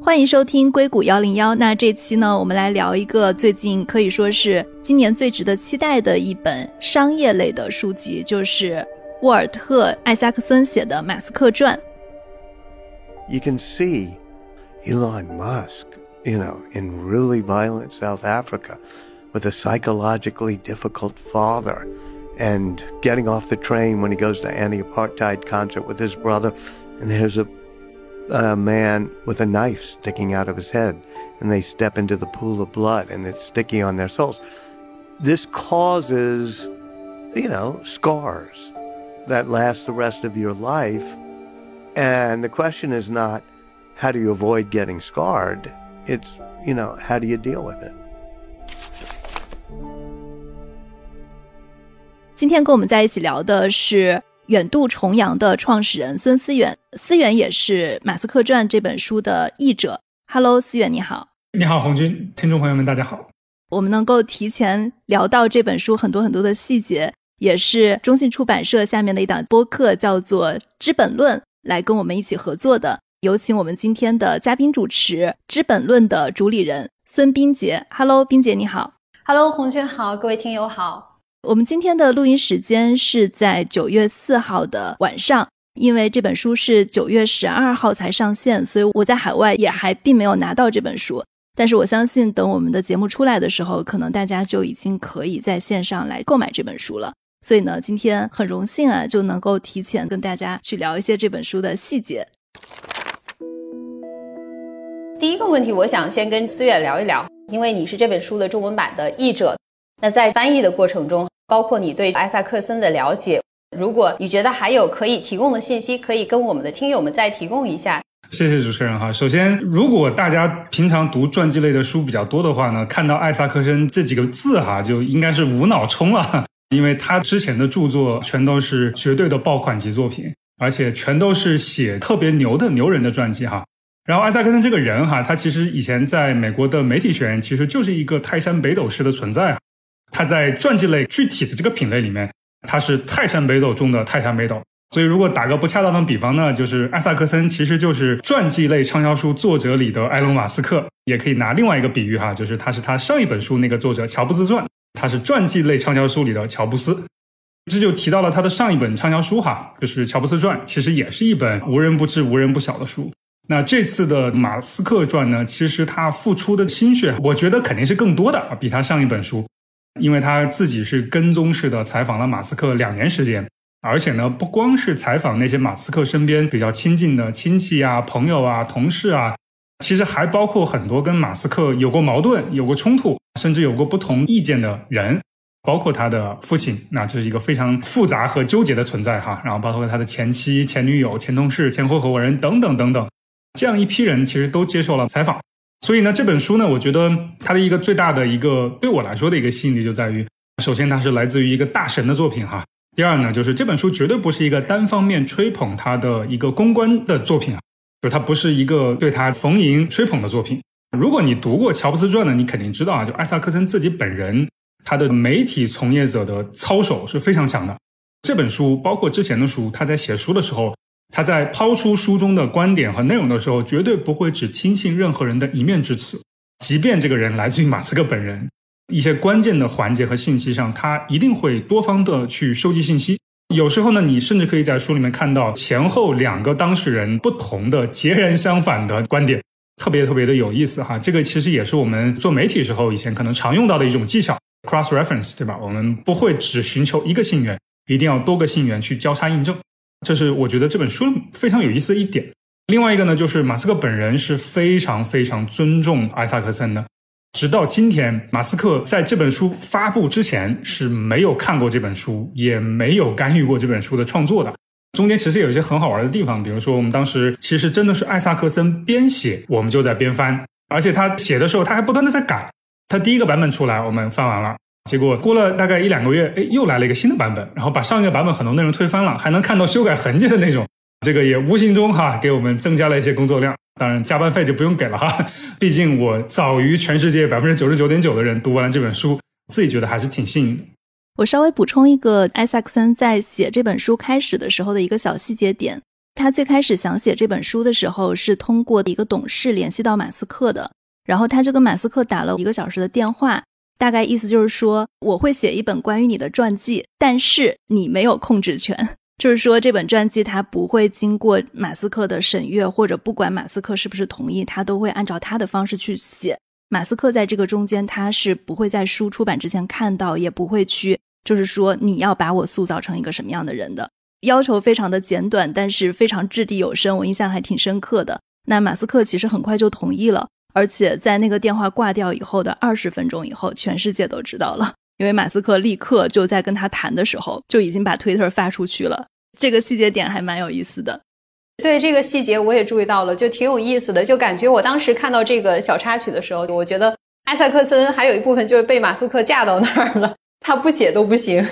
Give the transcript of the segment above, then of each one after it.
欢迎收听硅谷幺零幺。那这期呢，我们来聊一个最近可以说是今年最值得期待的一本商业类的书籍，就是沃尔特·艾萨克森写的《马斯克传》。You can see Elon Musk, you know, in really violent South Africa with a psychologically difficult father and getting off the train when he goes to anti-apartheid concert with his brother and there's a a man with a knife sticking out of his head, and they step into the pool of blood, and it's sticky on their souls. This causes, you know, scars that last the rest of your life. And the question is not how do you avoid getting scarred? It's, you know, how do you deal with it? 今天跟我们在一起聊的是 远渡重洋的创始人孙思远，思远也是《马斯克传》这本书的译者。Hello，思远你好。你好，红军，听众朋友们，大家好。我们能够提前聊到这本书很多很多的细节，也是中信出版社下面的一档播客叫做《资本论》来跟我们一起合作的。有请我们今天的嘉宾主持，《资本论》的主理人孙斌杰。Hello，斌杰你好。Hello，红军好，各位听友好。我们今天的录音时间是在九月四号的晚上，因为这本书是九月十二号才上线，所以我在海外也还并没有拿到这本书。但是我相信，等我们的节目出来的时候，可能大家就已经可以在线上来购买这本书了。所以呢，今天很荣幸啊，就能够提前跟大家去聊一些这本书的细节。第一个问题，我想先跟思远聊一聊，因为你是这本书的中文版的译者，那在翻译的过程中。包括你对艾萨克森的了解，如果你觉得还有可以提供的信息，可以跟我们的听友们再提供一下。谢谢主持人哈。首先，如果大家平常读传记类的书比较多的话呢，看到艾萨克森这几个字哈，就应该是无脑冲了，因为他之前的著作全都是绝对的爆款级作品，而且全都是写特别牛的牛人的传记哈。然后艾萨克森这个人哈，他其实以前在美国的媒体学院其实就是一个泰山北斗式的存在啊。他在传记类具体的这个品类里面，他是泰山北斗中的泰山北斗。所以，如果打个不恰当的比方呢，就是艾萨克森其实就是传记类畅销书作者里的埃隆·马斯克。也可以拿另外一个比喻哈，就是他是他上一本书那个作者乔布斯传，他是传记类畅销书里的乔布斯。这就提到了他的上一本畅销书哈，就是乔布斯传，其实也是一本无人不知、无人不晓的书。那这次的马斯克传呢，其实他付出的心血，我觉得肯定是更多的，比他上一本书。因为他自己是跟踪式的采访了马斯克两年时间，而且呢，不光是采访那些马斯克身边比较亲近的亲戚啊、朋友啊、同事啊，其实还包括很多跟马斯克有过矛盾、有过冲突，甚至有过不同意见的人，包括他的父亲，那这是一个非常复杂和纠结的存在哈。然后包括他的前妻、前女友、前同事、前合伙人等等等等，这样一批人其实都接受了采访。所以呢，这本书呢，我觉得它的一个最大的一个对我来说的一个吸引力就在于，首先它是来自于一个大神的作品哈。第二呢，就是这本书绝对不是一个单方面吹捧他的一个公关的作品啊，就它不是一个对他逢迎吹捧的作品。如果你读过乔布斯传呢，你肯定知道啊，就艾萨克森自己本人他的媒体从业者的操守是非常强的。这本书包括之前的书，他在写书的时候。他在抛出书中的观点和内容的时候，绝对不会只听信任何人的一面之词，即便这个人来自于马斯克本人，一些关键的环节和信息上，他一定会多方的去收集信息。有时候呢，你甚至可以在书里面看到前后两个当事人不同的截然相反的观点，特别特别的有意思哈。这个其实也是我们做媒体时候以前可能常用到的一种技巧，cross reference，对吧？我们不会只寻求一个信源，一定要多个信源去交叉印证。这是我觉得这本书非常有意思的一点。另外一个呢，就是马斯克本人是非常非常尊重艾萨克森的。直到今天，马斯克在这本书发布之前是没有看过这本书，也没有干预过这本书的创作的。中间其实有一些很好玩的地方，比如说我们当时其实真的是艾萨克森边写，我们就在边翻，而且他写的时候他还不断的在改。他第一个版本出来，我们翻完了。结果过了大概一两个月，哎，又来了一个新的版本，然后把上一个版本很多内容推翻了，还能看到修改痕迹的那种。这个也无形中哈给我们增加了一些工作量。当然加班费就不用给了哈，毕竟我早于全世界百分之九十九点九的人读完这本书，自己觉得还是挺幸运的。我稍微补充一个，艾萨克森在写这本书开始的时候的一个小细节点，他最开始想写这本书的时候，是通过一个董事联系到马斯克的，然后他就跟马斯克打了一个小时的电话，大概意思就是说，我会写一本关于你的传记，但是你没有控制权，就是说这本传记它不会经过马斯克的审阅，或者不管马斯克是不是同意，他都会按照他的方式去写。马斯克在这个中间，他是不会在书出版之前看到，也不会去，就是说你要把我塑造成一个什么样的人的。要求非常的简短，但是非常掷地有声，我印象还挺深刻的。那马斯克其实很快就同意了，而且在那个电话挂掉以后的二十分钟以后，全世界都知道了，因为马斯克立刻就在跟他谈的时候就已经把推特发出去了。这个细节点还蛮有意思的。对这个细节我也注意到了，就挺有意思的。就感觉我当时看到这个小插曲的时候，我觉得埃塞克森还有一部分就是被马斯克架到那儿了，他不写都不行，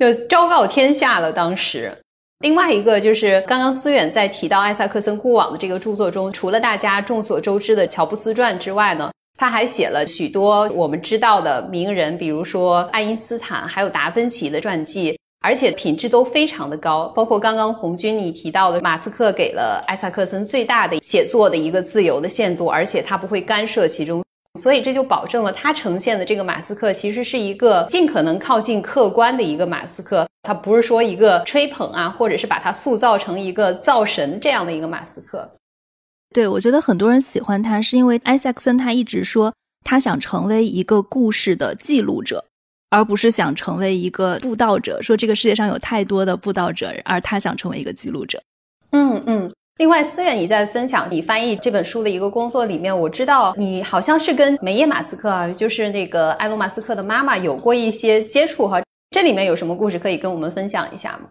就昭告天下了。当时。另外一个就是刚刚思远在提到艾萨克森过往的这个著作中，除了大家众所周知的乔布斯传之外呢，他还写了许多我们知道的名人，比如说爱因斯坦，还有达芬奇的传记，而且品质都非常的高。包括刚刚红军你提到的，马斯克给了艾萨克森最大的写作的一个自由的限度，而且他不会干涉其中。所以这就保证了他呈现的这个马斯克其实是一个尽可能靠近客观的一个马斯克，他不是说一个吹捧啊，或者是把他塑造成一个造神这样的一个马斯克。对，我觉得很多人喜欢他是因为埃塞克森他一直说他想成为一个故事的记录者，而不是想成为一个布道者。说这个世界上有太多的布道者，而他想成为一个记录者。嗯嗯。另外，思远，你在分享你翻译这本书的一个工作里面，我知道你好像是跟梅耶马斯克啊，就是那个埃隆马斯克的妈妈有过一些接触哈。这里面有什么故事可以跟我们分享一下吗？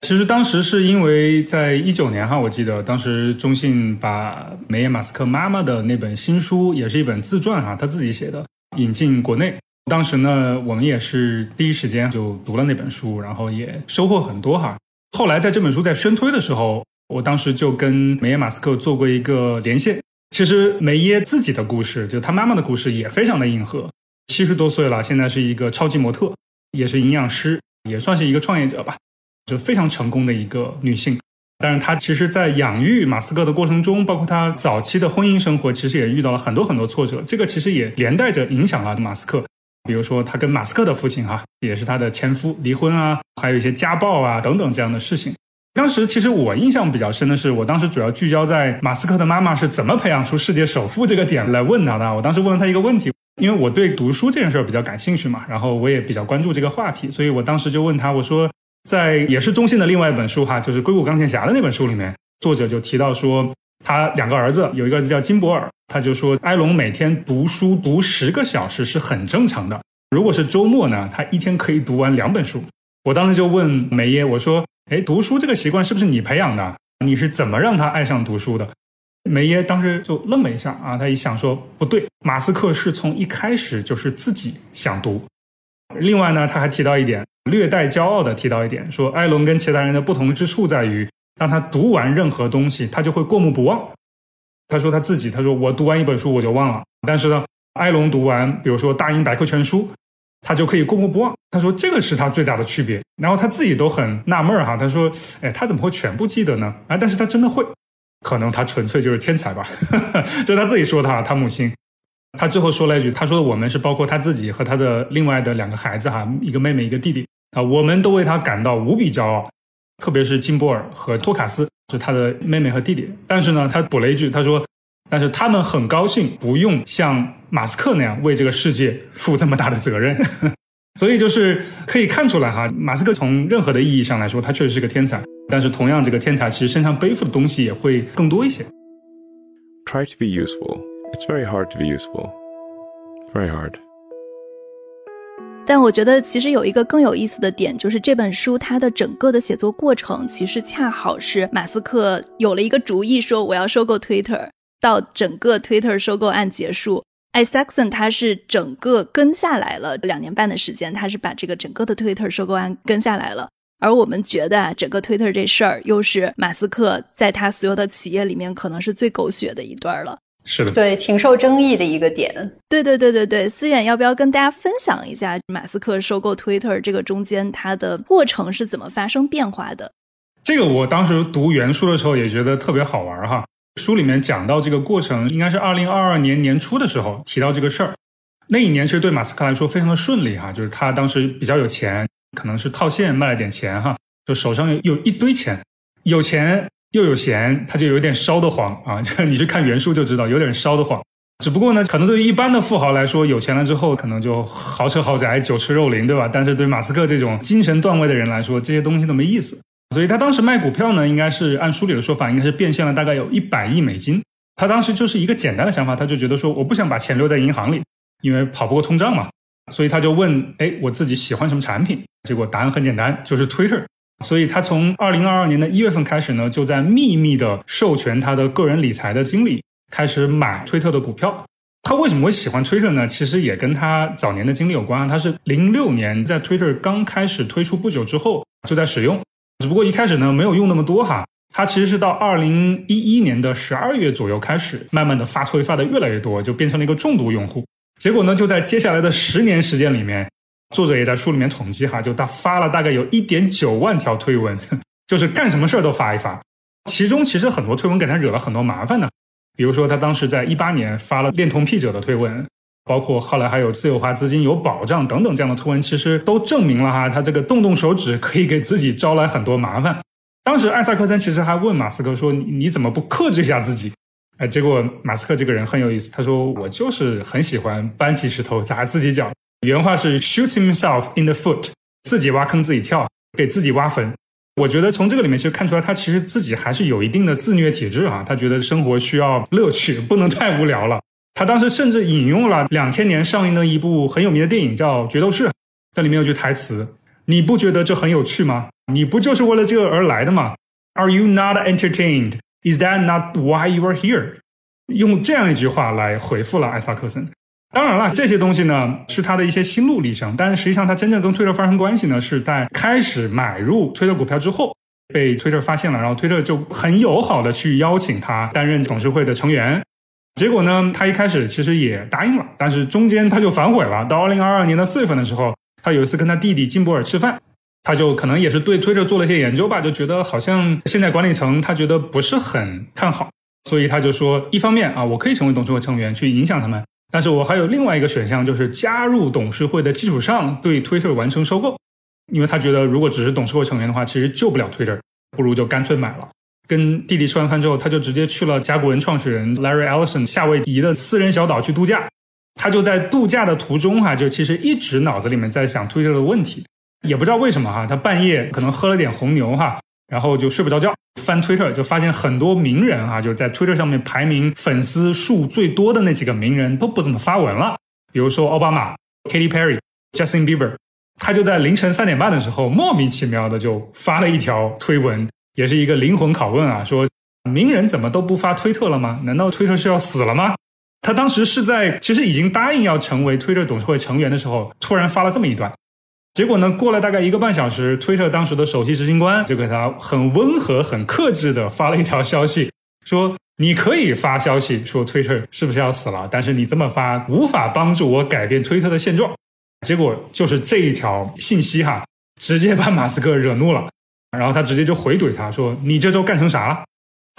其实当时是因为在一九年哈，我记得当时中信把梅耶马斯克妈妈的那本新书，也是一本自传哈，他自己写的，引进国内。当时呢，我们也是第一时间就读了那本书，然后也收获很多哈。后来在这本书在宣推的时候。我当时就跟梅耶马斯克做过一个连线。其实梅耶自己的故事，就他妈妈的故事，也非常的硬核。七十多岁了，现在是一个超级模特，也是营养师，也算是一个创业者吧，就非常成功的一个女性。但是她其实，在养育马斯克的过程中，包括她早期的婚姻生活，其实也遇到了很多很多挫折。这个其实也连带着影响了马斯克。比如说，她跟马斯克的父亲哈，也是她的前夫离婚啊，还有一些家暴啊等等这样的事情。当时其实我印象比较深的是，我当时主要聚焦在马斯克的妈妈是怎么培养出世界首富这个点来问他的。我当时问了他一个问题，因为我对读书这件事儿比较感兴趣嘛，然后我也比较关注这个话题，所以我当时就问他，我说，在也是中信的另外一本书哈，就是《硅谷钢铁侠》的那本书里面，作者就提到说，他两个儿子有一个儿子叫金博尔，他就说埃隆每天读书读十个小时是很正常的，如果是周末呢，他一天可以读完两本书。我当时就问梅耶，我说。哎，读书这个习惯是不是你培养的？你是怎么让他爱上读书的？梅耶当时就愣了一下啊，他一想说不对，马斯克是从一开始就是自己想读。另外呢，他还提到一点，略带骄傲的提到一点，说埃隆跟其他人的不同之处在于，当他读完任何东西，他就会过目不忘。他说他自己，他说我读完一本书我就忘了，但是呢，埃隆读完，比如说《大英百科全书》。他就可以过目不忘。他说这个是他最大的区别。然后他自己都很纳闷儿哈，他说：“哎，他怎么会全部记得呢？”啊，但是他真的会，可能他纯粹就是天才吧。就他自己说他，他母亲，他最后说了一句：“他说我们是包括他自己和他的另外的两个孩子哈，一个妹妹一个弟弟啊，我们都为他感到无比骄傲，特别是金波尔和托卡斯，是他的妹妹和弟弟。但是呢，他补了一句，他说。”但是他们很高兴不用像马斯克那样为这个世界负这么大的责任，所以就是可以看出来哈，马斯克从任何的意义上来说，他确实是个天才。但是同样，这个天才其实身上背负的东西也会更多一些。Try to be useful. It's very hard to be useful. Very hard. 但我觉得其实有一个更有意思的点，就是这本书它的整个的写作过程，其实恰好是马斯克有了一个主意，说我要收购 Twitter。到整个 Twitter 收购案结束，Isaacson 他是整个跟下来了两年半的时间，他是把这个整个的 Twitter 收购案跟下来了。而我们觉得啊，整个 Twitter 这事儿又是马斯克在他所有的企业里面可能是最狗血的一段了。是的，对，挺受争议的一个点。对对对对对，思远要不要跟大家分享一下马斯克收购 Twitter 这个中间它的过程是怎么发生变化的？这个我当时读原书的时候也觉得特别好玩哈。书里面讲到这个过程，应该是二零二二年年初的时候提到这个事儿。那一年其实对马斯克来说非常的顺利哈，就是他当时比较有钱，可能是套现卖了点钱哈，就手上有有一堆钱，有钱又有闲，他就有点烧得慌啊。就 你去看原书就知道，有点烧得慌。只不过呢，可能对于一般的富豪来说，有钱了之后可能就豪车豪宅、酒池肉林，对吧？但是对马斯克这种精神段位的人来说，这些东西都没意思。所以他当时卖股票呢，应该是按书里的说法，应该是变现了大概有一百亿美金。他当时就是一个简单的想法，他就觉得说，我不想把钱留在银行里，因为跑不过通胀嘛。所以他就问，哎，我自己喜欢什么产品？结果答案很简单，就是 Twitter。所以他从二零二二年的一月份开始呢，就在秘密的授权他的个人理财的经理开始买推特的股票。他为什么会喜欢 Twitter 呢？其实也跟他早年的经历有关。他是零六年在 Twitter 刚开始推出不久之后就在使用。只不过一开始呢，没有用那么多哈。他其实是到二零一一年的十二月左右开始，慢慢的发推发的越来越多，就变成了一个重度用户。结果呢，就在接下来的十年时间里面，作者也在书里面统计哈，就他发了大概有一点九万条推文，就是干什么事儿都发一发。其中其实很多推文给他惹了很多麻烦呢，比如说他当时在一八年发了恋童癖者的推文。包括后来还有自由化资金有保障等等这样的图文，其实都证明了哈，他这个动动手指可以给自己招来很多麻烦。当时艾萨克森其实还问马斯克说：“你你怎么不克制一下自己？”哎，结果马斯克这个人很有意思，他说：“我就是很喜欢搬起石头砸自己脚。”原话是 “shoot himself in the foot”，自己挖坑自己跳，给自己挖坟。我觉得从这个里面其实看出来，他其实自己还是有一定的自虐体质啊。他觉得生活需要乐趣，不能太无聊了。他当时甚至引用了两千年上映的一部很有名的电影，叫《决斗士》，这里面有句台词：“你不觉得这很有趣吗？你不就是为了这个而来的吗？”Are you not entertained? Is that not why you are here? 用这样一句话来回复了艾萨克森。当然了，这些东西呢是他的一些心路历程，但是实际上他真正跟推特发生关系呢，是在开始买入推特股票之后，被推特发现了，然后推特就很友好的去邀请他担任董事会的成员。结果呢，他一开始其实也答应了，但是中间他就反悔了。到二零二二年的四月份的时候，他有一次跟他弟弟金博尔吃饭，他就可能也是对推特做了一些研究吧，就觉得好像现在管理层他觉得不是很看好，所以他就说，一方面啊，我可以成为董事会成员去影响他们，但是我还有另外一个选项，就是加入董事会的基础上对推特完成收购，因为他觉得如果只是董事会成员的话，其实救不了推特，不如就干脆买了。跟弟弟吃完饭之后，他就直接去了甲骨文创始人 Larry Ellison 夏威夷的私人小岛去度假。他就在度假的途中哈，就其实一直脑子里面在想推特的问题，也不知道为什么哈，他半夜可能喝了点红牛哈，然后就睡不着觉，翻推特就发现很多名人啊，就是在推特上面排名粉丝数最多的那几个名人都不怎么发文了，比如说奥巴马、Katy Perry、Justin Bieber，他就在凌晨三点半的时候莫名其妙的就发了一条推文。也是一个灵魂拷问啊！说名人怎么都不发推特了吗？难道推特是要死了吗？他当时是在其实已经答应要成为推特董事会成员的时候，突然发了这么一段。结果呢，过了大概一个半小时，推特当时的首席执行官就给他很温和、很克制的发了一条消息，说你可以发消息说推特是不是要死了，但是你这么发无法帮助我改变推特的现状。结果就是这一条信息哈，直接把马斯克惹怒了。然后他直接就回怼他说：“你这周干成啥了？”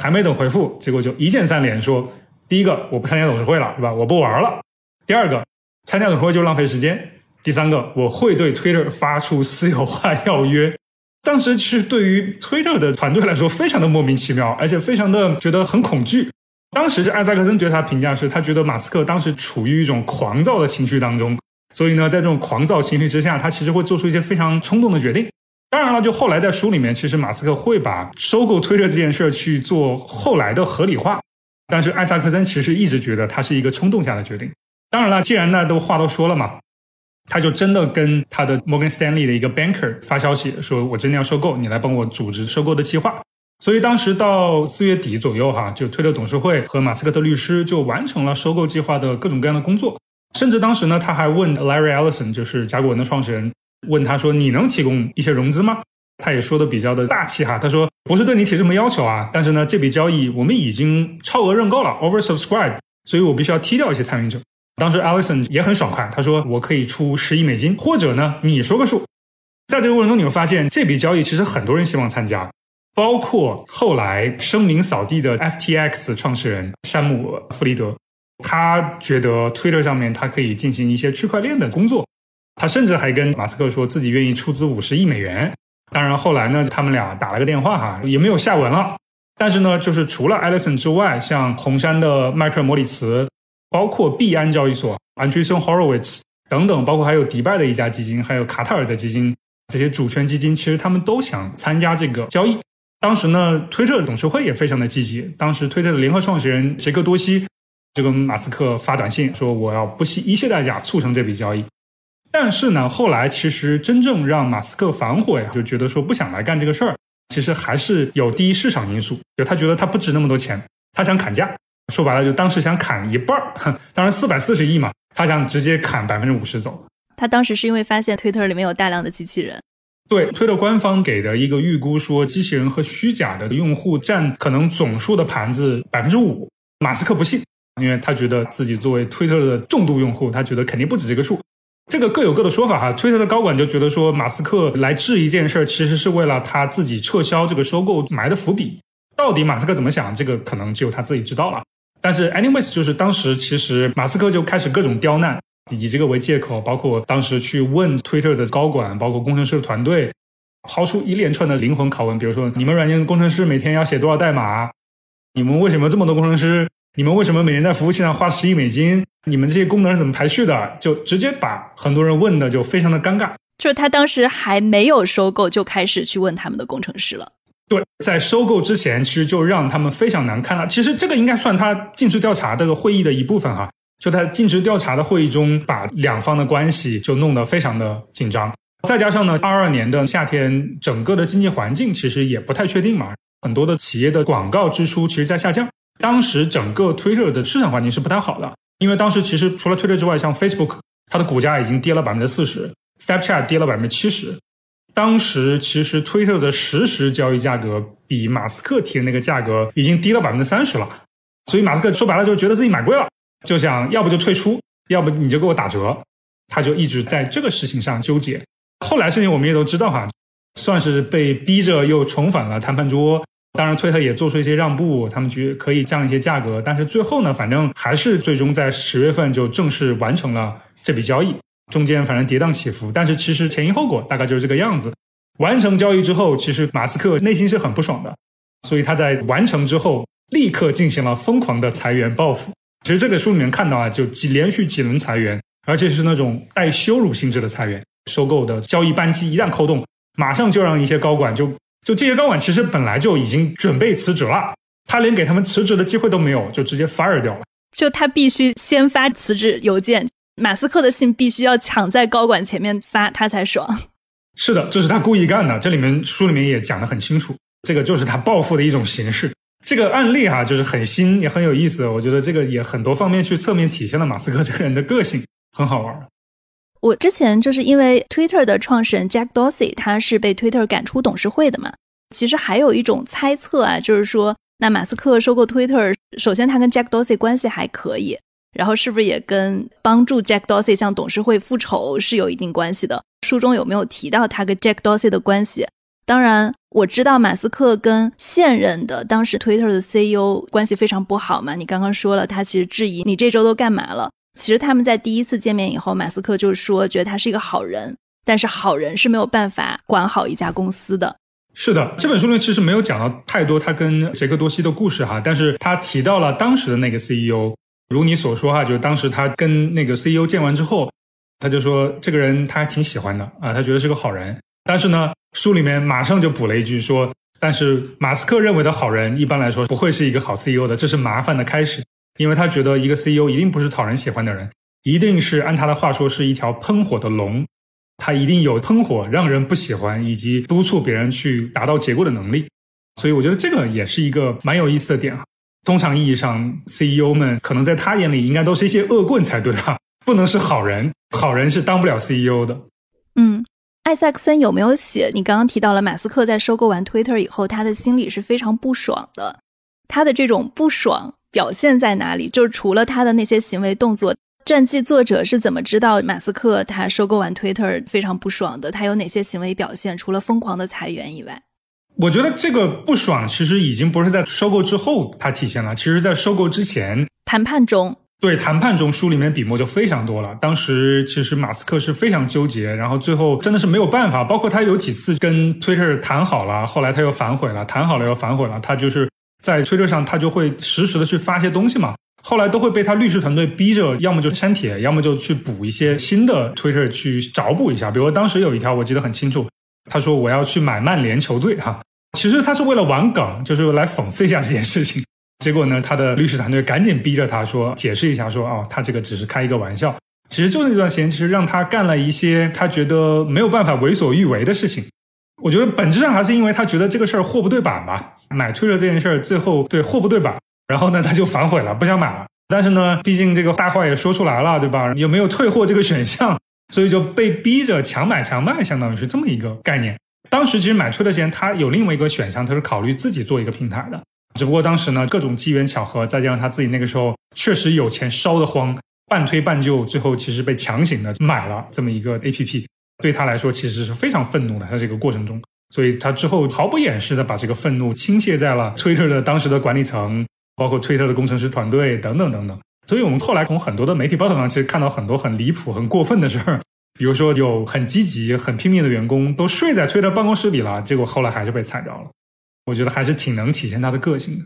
还没等回复，结果就一键三连说：“第一个，我不参加董事会了，是吧？我不玩了。第二个，参加董事会就浪费时间。第三个，我会对 Twitter 发出私有化要约。”当时其实对于 Twitter 的团队来说，非常的莫名其妙，而且非常的觉得很恐惧。当时是艾萨克森对他评价是，他觉得马斯克当时处于一种狂躁的情绪当中，所以呢，在这种狂躁情绪之下，他其实会做出一些非常冲动的决定。当然了，就后来在书里面，其实马斯克会把收购推特这件事儿去做后来的合理化，但是艾萨克森其实一直觉得他是一个冲动下的决定。当然了，既然那都话都说了嘛，他就真的跟他的 Morgan Stanley 的一个 banker 发消息，说我真的要收购，你来帮我组织收购的计划。所以当时到四月底左右，哈，就推特董事会和马斯克的律师就完成了收购计划的各种各样的工作，甚至当时呢，他还问 Larry Ellison，就是甲骨文的创始人。问他说：“你能提供一些融资吗？”他也说的比较的大气哈。他说：“不是对你提什么要求啊，但是呢，这笔交易我们已经超额认购了，oversubscribe，所以我必须要踢掉一些参与者。”当时 Allison 也很爽快，他说：“我可以出十亿美金，或者呢，你说个数。”在这个过程中，你会发现这笔交易其实很多人希望参加，包括后来声名扫地的 FTX 创始人山姆弗里德，他觉得 Twitter 上面他可以进行一些区块链的工作，他甚至还跟马斯克说自己愿意出资五十亿美元。当然后来呢，他们俩打了个电话哈，也没有下文了。但是呢，就是除了埃隆之外，像红杉的迈克尔·莫里茨，包括币安交易所、Andreessen Horowitz 等等，包括还有迪拜的一家基金，还有卡塔尔的基金，这些主权基金其实他们都想参加这个交易。当时呢，推特的董事会也非常的积极。当时推特的联合创始人杰克多西就跟马斯克发短信说：“我要不惜一切代价促成这笔交易。”但是呢，后来其实真正让马斯克反悔呀，就觉得说不想来干这个事儿。其实还是有第一市场因素，就他觉得他不值那么多钱，他想砍价，说白了就当时想砍一半儿，当然四百四十亿嘛，他想直接砍百分之五十走。他当时是因为发现推特里面有大量的机器人，对，推特官方给的一个预估说，机器人和虚假的用户占可能总数的盘子百分之五，马斯克不信，因为他觉得自己作为推特的重度用户，他觉得肯定不止这个数。这个各有各的说法哈。推特的高管就觉得说，马斯克来治一件事儿，其实是为了他自己撤销这个收购埋的伏笔。到底马斯克怎么想，这个可能只有他自己知道了。但是，anyways，就是当时其实马斯克就开始各种刁难，以这个为借口，包括当时去问推特的高管，包括工程师的团队，抛出一连串的灵魂拷问，比如说你们软件工程师每天要写多少代码？你们为什么这么多工程师？你们为什么每年在服务器上花十亿美金？你们这些功能是怎么排序的？就直接把很多人问的就非常的尴尬。就是他当时还没有收购，就开始去问他们的工程师了。对，在收购之前，其实就让他们非常难看了。其实这个应该算他尽职调查这个会议的一部分哈。就他尽职调查的会议中，把两方的关系就弄得非常的紧张。再加上呢，二二年的夏天，整个的经济环境其实也不太确定嘛，很多的企业的广告支出其实在下降。当时整个 Twitter 的市场环境是不太好的。因为当时其实除了推特之外，像 Facebook，它的股价已经跌了百分之四十，Snapchat 跌了百分之七十。当时其实推特的实时交易价格比马斯克提的那个价格已经低了百分之三十了。所以马斯克说白了就是觉得自己买贵了，就想要不就退出，要不你就给我打折。他就一直在这个事情上纠结。后来事情我们也都知道哈，算是被逼着又重返了谈判桌。当然，推特也做出一些让步，他们觉可以降一些价格，但是最后呢，反正还是最终在十月份就正式完成了这笔交易。中间反正跌宕起伏，但是其实前因后果大概就是这个样子。完成交易之后，其实马斯克内心是很不爽的，所以他在完成之后立刻进行了疯狂的裁员报复。其实这个书里面看到啊，就几连续几轮裁员，而且是那种带羞辱性质的裁员。收购的交易扳机一旦扣动，马上就让一些高管就。就这些高管其实本来就已经准备辞职了，他连给他们辞职的机会都没有，就直接 fire 掉了。就他必须先发辞职邮件，马斯克的信必须要抢在高管前面发，他才爽。是的，这是他故意干的。这里面书里面也讲得很清楚，这个就是他报复的一种形式。这个案例哈，就是很新也很有意思。我觉得这个也很多方面去侧面体现了马斯克这个人的个性，很好玩。我之前就是因为 Twitter 的创始人 Jack Dorsey，他是被 Twitter 赶出董事会的嘛。其实还有一种猜测啊，就是说，那马斯克收购 Twitter，首先他跟 Jack Dorsey 关系还可以，然后是不是也跟帮助 Jack Dorsey 向董事会复仇是有一定关系的？书中有没有提到他跟 Jack Dorsey 的关系？当然，我知道马斯克跟现任的当时 Twitter 的 CEO 关系非常不好嘛。你刚刚说了，他其实质疑你这周都干嘛了？其实他们在第一次见面以后，马斯克就说觉得他是一个好人，但是好人是没有办法管好一家公司的。是的，这本书里其实没有讲到太多他跟杰克多西的故事哈，但是他提到了当时的那个 CEO，如你所说哈，就是当时他跟那个 CEO 见完之后，他就说这个人他还挺喜欢的啊，他觉得是个好人。但是呢，书里面马上就补了一句说，但是马斯克认为的好人一般来说不会是一个好 CEO 的，这是麻烦的开始。因为他觉得一个 CEO 一定不是讨人喜欢的人，一定是按他的话说是一条喷火的龙，他一定有喷火让人不喜欢以及督促别人去达到结果的能力。所以我觉得这个也是一个蛮有意思的点啊。通常意义上，CEO 们可能在他眼里应该都是一些恶棍才对啊，不能是好人，好人是当不了 CEO 的。嗯，艾萨克森有没有写？你刚刚提到了马斯克在收购完 Twitter 以后，他的心里是非常不爽的，他的这种不爽。表现在哪里？就是除了他的那些行为动作，传记作者是怎么知道马斯克他收购完 Twitter 非常不爽的？他有哪些行为表现？除了疯狂的裁员以外，我觉得这个不爽其实已经不是在收购之后它体现了，其实在收购之前谈判中。对谈判中，书里面笔墨就非常多了。当时其实马斯克是非常纠结，然后最后真的是没有办法。包括他有几次跟 Twitter 谈好了，后来他又反悔了，谈好了又反悔了。他就是在推特上，他就会实时的去发些东西嘛。后来都会被他律师团队逼着，要么就删帖，要么就去补一些新的推特去找补一下。比如当时有一条我记得很清楚，他说我要去买曼联球队哈，其实他是为了玩梗，就是来讽刺一下这件事情。结果呢，他的律师团队赶紧逼着他说解释一下，说哦，他这个只是开一个玩笑。其实就那段时间，其实让他干了一些他觉得没有办法为所欲为的事情。我觉得本质上还是因为他觉得这个事儿货不对版吧，买推特这件事儿最后对货不对版，然后呢他就反悔了，不想买了。但是呢，毕竟这个大话也说出来了，对吧？有没有退货这个选项？所以就被逼着强买强卖，相当于是这么一个概念。当时其实买推特前，他有另外一个选项，他是考虑自己做一个平台的。只不过当时呢，各种机缘巧合，再加上他自己那个时候确实有钱烧得慌，半推半就，最后其实被强行的买了这么一个 A P P，对他来说其实是非常愤怒的。在这个过程中，所以他之后毫不掩饰的把这个愤怒倾泻在了 Twitter 的当时的管理层，包括 Twitter 的工程师团队等等等等。所以我们后来从很多的媒体报道上，其实看到很多很离谱、很过分的事儿，比如说有很积极、很拼命的员工都睡在 Twitter 办公室里了，结果后来还是被裁掉了。我觉得还是挺能体现他的个性的。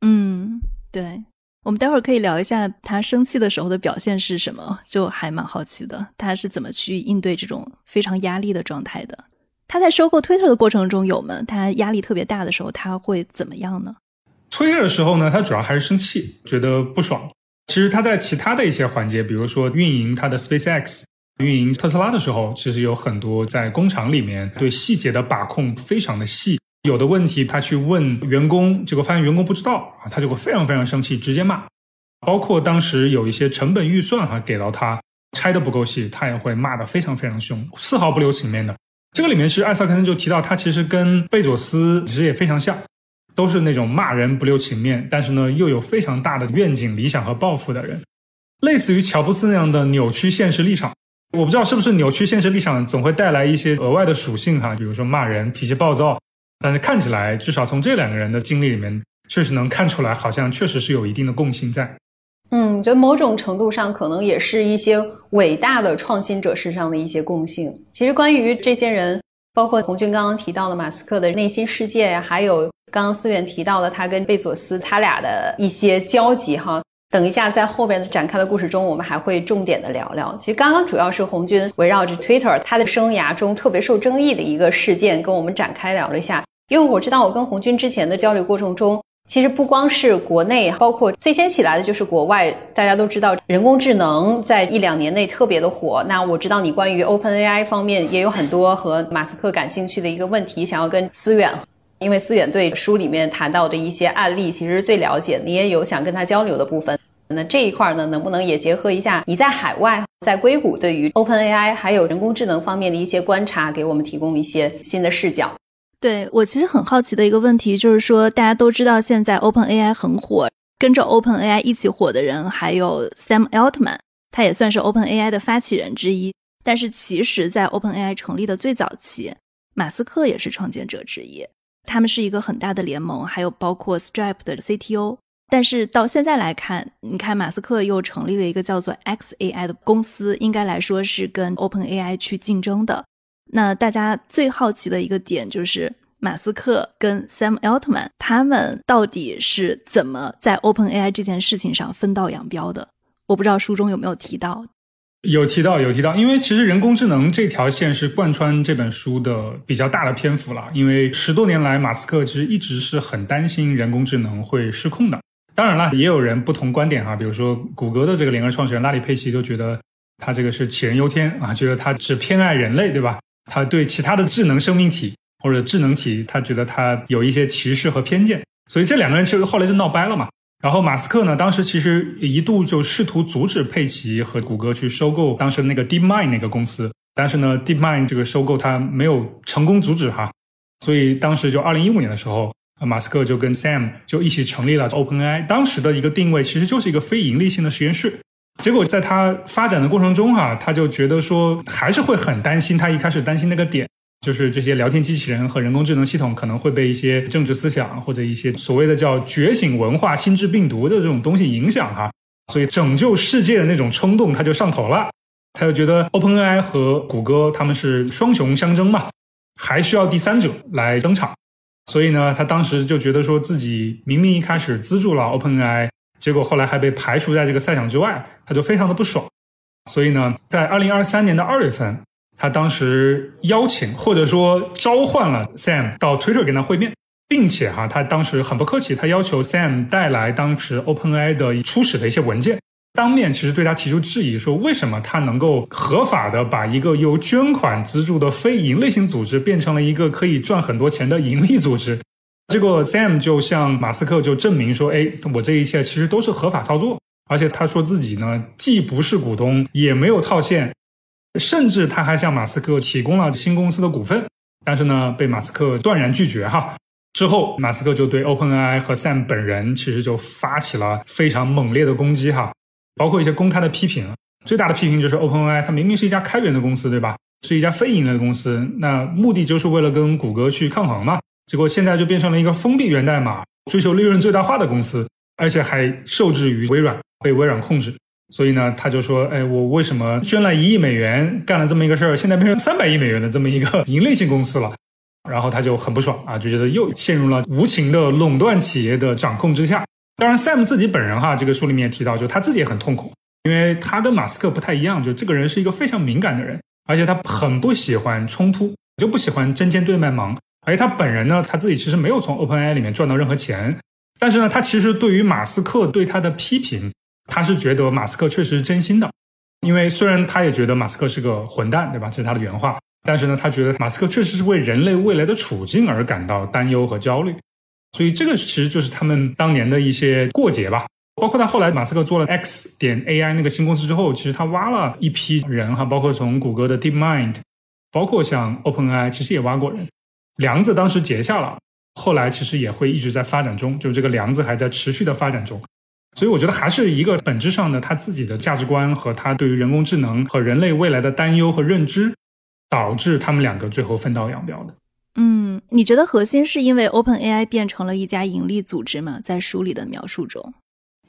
嗯，对，我们待会儿可以聊一下他生气的时候的表现是什么，就还蛮好奇的，他是怎么去应对这种非常压力的状态的？他在收购 Twitter 的过程中有吗？他压力特别大的时候，他会怎么样呢？Twitter 的时候呢，他主要还是生气，觉得不爽。其实他在其他的一些环节，比如说运营他的 SpaceX、运营特斯拉的时候，其实有很多在工厂里面对细节的把控非常的细。有的问题他去问员工，结果发现员工不知道啊，他就会非常非常生气，直接骂。包括当时有一些成本预算哈给到他拆的不够细，他也会骂得非常非常凶，丝毫不留情面的。这个里面其实艾萨克森就提到，他其实跟贝佐斯其实也非常像，都是那种骂人不留情面，但是呢又有非常大的愿景、理想和抱负的人，类似于乔布斯那样的扭曲现实立场。我不知道是不是扭曲现实立场总会带来一些额外的属性哈，比如说骂人、脾气暴躁。但是看起来，至少从这两个人的经历里面，确实能看出来，好像确实是有一定的共性在。嗯，觉得某种程度上，可能也是一些伟大的创新者身上的一些共性。其实，关于这些人，包括红军刚刚提到的马斯克的内心世界呀，还有刚刚思远提到的他跟贝佐斯他俩的一些交集，哈。等一下，在后边的展开的故事中，我们还会重点的聊聊。其实刚刚主要是红军围绕着 Twitter 他的生涯中特别受争议的一个事件，跟我们展开聊了一下。因为我知道，我跟红军之前的交流过程中，其实不光是国内，包括最先起来的就是国外。大家都知道，人工智能在一两年内特别的火。那我知道你关于 OpenAI 方面也有很多和马斯克感兴趣的一个问题，想要跟思远。因为思远对书里面谈到的一些案例其实最了解，你也有想跟他交流的部分。那这一块呢，能不能也结合一下你在海外，在硅谷对于 OpenAI 还有人工智能方面的一些观察，给我们提供一些新的视角？对我其实很好奇的一个问题就是说，大家都知道现在 OpenAI 很火，跟着 OpenAI 一起火的人还有 Sam Altman，他也算是 OpenAI 的发起人之一。但是其实，在 OpenAI 成立的最早期，马斯克也是创建者之一。他们是一个很大的联盟，还有包括 Stripe 的 CTO。但是到现在来看，你看马斯克又成立了一个叫做 XAI 的公司，应该来说是跟 OpenAI 去竞争的。那大家最好奇的一个点就是，马斯克跟 Sam Altman 他们到底是怎么在 OpenAI 这件事情上分道扬镳的？我不知道书中有没有提到。有提到，有提到，因为其实人工智能这条线是贯穿这本书的比较大的篇幅了。因为十多年来，马斯克其实一直是很担心人工智能会失控的。当然了，也有人不同观点哈，比如说谷歌的这个联合创始人拉里·佩奇就觉得他这个是杞人忧天啊，觉得他只偏爱人类，对吧？他对其他的智能生命体或者智能体，他觉得他有一些歧视和偏见。所以这两个人其实后来就闹掰了嘛。然后马斯克呢，当时其实一度就试图阻止佩奇和谷歌去收购当时那个 DeepMind 那个公司，但是呢，DeepMind 这个收购他没有成功阻止哈，所以当时就二零一五年的时候，马斯克就跟 Sam 就一起成立了 OpenAI，当时的一个定位其实就是一个非盈利性的实验室。结果在他发展的过程中哈，他就觉得说还是会很担心他一开始担心那个点，就是这些聊天机器人和人工智能系统可能会被一些政治思想或者一些所谓的叫觉醒文化、心智病毒的这种东西影响哈，所以拯救世界的那种冲动他就上头了，他就觉得 OpenAI 和谷歌他们是双雄相争嘛，还需要第三者来登场，所以呢，他当时就觉得说自己明明一开始资助了 OpenAI，结果后来还被排除在这个赛场之外，他就非常的不爽。所以呢，在二零二三年的二月份，他当时邀请或者说召唤了 Sam 到 Twitter 跟他会面，并且哈，他当时很不客气，他要求 Sam 带来当时 OpenAI 的初始的一些文件，当面其实对他提出质疑，说为什么他能够合法的把一个由捐款资助的非营利性组织变成了一个可以赚很多钱的盈利组织？结果 Sam 就向马斯克就证明说，哎，我这一切其实都是合法操作。而且他说自己呢，既不是股东，也没有套现，甚至他还向马斯克提供了新公司的股份，但是呢，被马斯克断然拒绝哈。之后，马斯克就对 OpenAI 和 Sam 本人其实就发起了非常猛烈的攻击哈，包括一些公开的批评。最大的批评就是 OpenAI，它明明是一家开源的公司，对吧？是一家非盈利的公司，那目的就是为了跟谷歌去抗衡嘛。结果现在就变成了一个封闭源代码、追求利润最大化的公司，而且还受制于微软。被微软控制，所以呢，他就说：“哎，我为什么捐了一亿美元干了这么一个事儿，现在变成三百亿美元的这么一个盈利性公司了？”然后他就很不爽啊，就觉得又陷入了无情的垄断企业的掌控之下。当然，Sam 自己本人哈，这个书里面提到，就他自己也很痛苦，因为他跟马斯克不太一样，就这个人是一个非常敏感的人，而且他很不喜欢冲突，就不喜欢针尖对麦芒。而且他本人呢，他自己其实没有从 OpenAI 里面赚到任何钱，但是呢，他其实对于马斯克对他的批评。他是觉得马斯克确实是真心的，因为虽然他也觉得马斯克是个混蛋，对吧？这是他的原话。但是呢，他觉得马斯克确实是为人类未来的处境而感到担忧和焦虑。所以这个其实就是他们当年的一些过节吧。包括他后来马斯克做了 X 点 AI 那个新公司之后，其实他挖了一批人哈，包括从谷歌的 DeepMind，包括像 OpenAI，其实也挖过人。梁子当时结下了，后来其实也会一直在发展中，就这个梁子还在持续的发展中。所以我觉得还是一个本质上的他自己的价值观和他对于人工智能和人类未来的担忧和认知，导致他们两个最后分道扬镳的。嗯，你觉得核心是因为 Open AI 变成了一家盈利组织吗？在书里的描述中，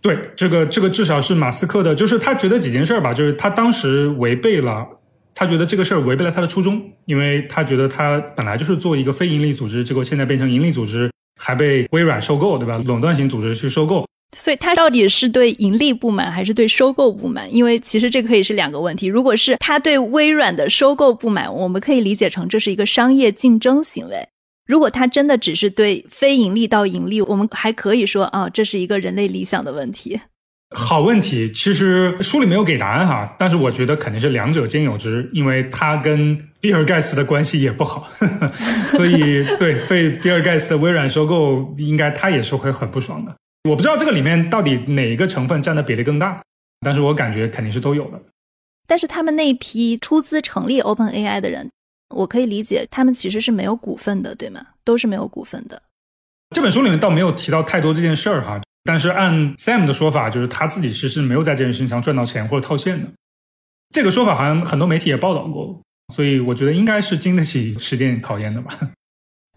对这个这个至少是马斯克的，就是他觉得几件事儿吧，就是他当时违背了，他觉得这个事儿违背了他的初衷，因为他觉得他本来就是做一个非盈利组织，结果现在变成盈利组织，还被微软收购，对吧？垄断型组织去收购。所以他到底是对盈利不满，还是对收购不满？因为其实这可以是两个问题。如果是他对微软的收购不满，我们可以理解成这是一个商业竞争行为；如果他真的只是对非盈利到盈利，我们还可以说啊，这是一个人类理想的问题。好问题，其实书里没有给答案哈，但是我觉得肯定是两者兼有之，因为他跟比尔盖茨的关系也不好，所以对被比尔盖茨的微软收购，应该他也是会很不爽的。我不知道这个里面到底哪一个成分占的比例更大，但是我感觉肯定是都有的。但是他们那一批出资成立 Open AI 的人，我可以理解他们其实是没有股份的，对吗？都是没有股份的。这本书里面倒没有提到太多这件事儿哈，但是按 Sam 的说法，就是他自己其实是没有在这件事情上赚到钱或者套现的。这个说法好像很多媒体也报道过，所以我觉得应该是经得起时间考验的吧。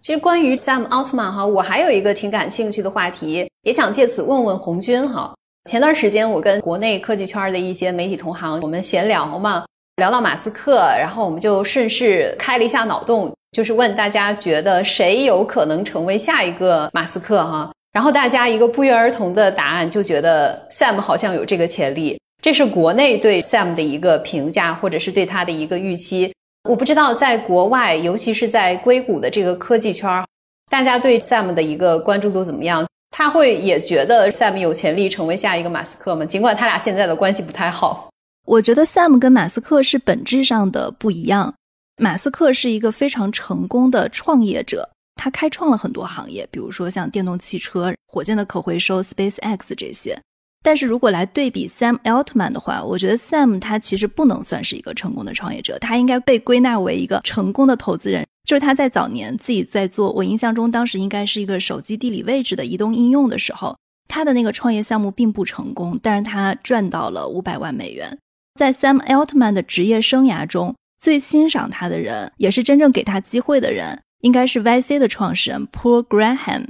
其实关于 Sam Altman 哈，我还有一个挺感兴趣的话题，也想借此问问红军哈。前段时间我跟国内科技圈的一些媒体同行，我们闲聊嘛，聊到马斯克，然后我们就顺势开了一下脑洞，就是问大家觉得谁有可能成为下一个马斯克哈。然后大家一个不约而同的答案就觉得 Sam 好像有这个潜力，这是国内对 Sam 的一个评价，或者是对他的一个预期。我不知道在国外，尤其是在硅谷的这个科技圈，大家对 Sam 的一个关注度怎么样？他会也觉得 Sam 有潜力成为下一个马斯克吗？尽管他俩现在的关系不太好。我觉得 Sam 跟马斯克是本质上的不一样。马斯克是一个非常成功的创业者，他开创了很多行业，比如说像电动汽车、火箭的可回收、SpaceX 这些。但是如果来对比 Sam Altman 的话，我觉得 Sam 他其实不能算是一个成功的创业者，他应该被归纳为一个成功的投资人。就是他在早年自己在做，我印象中当时应该是一个手机地理位置的移动应用的时候，他的那个创业项目并不成功，但是他赚到了五百万美元。在 Sam Altman 的职业生涯中，最欣赏他的人，也是真正给他机会的人，应该是 YC 的创始人 Paul Graham。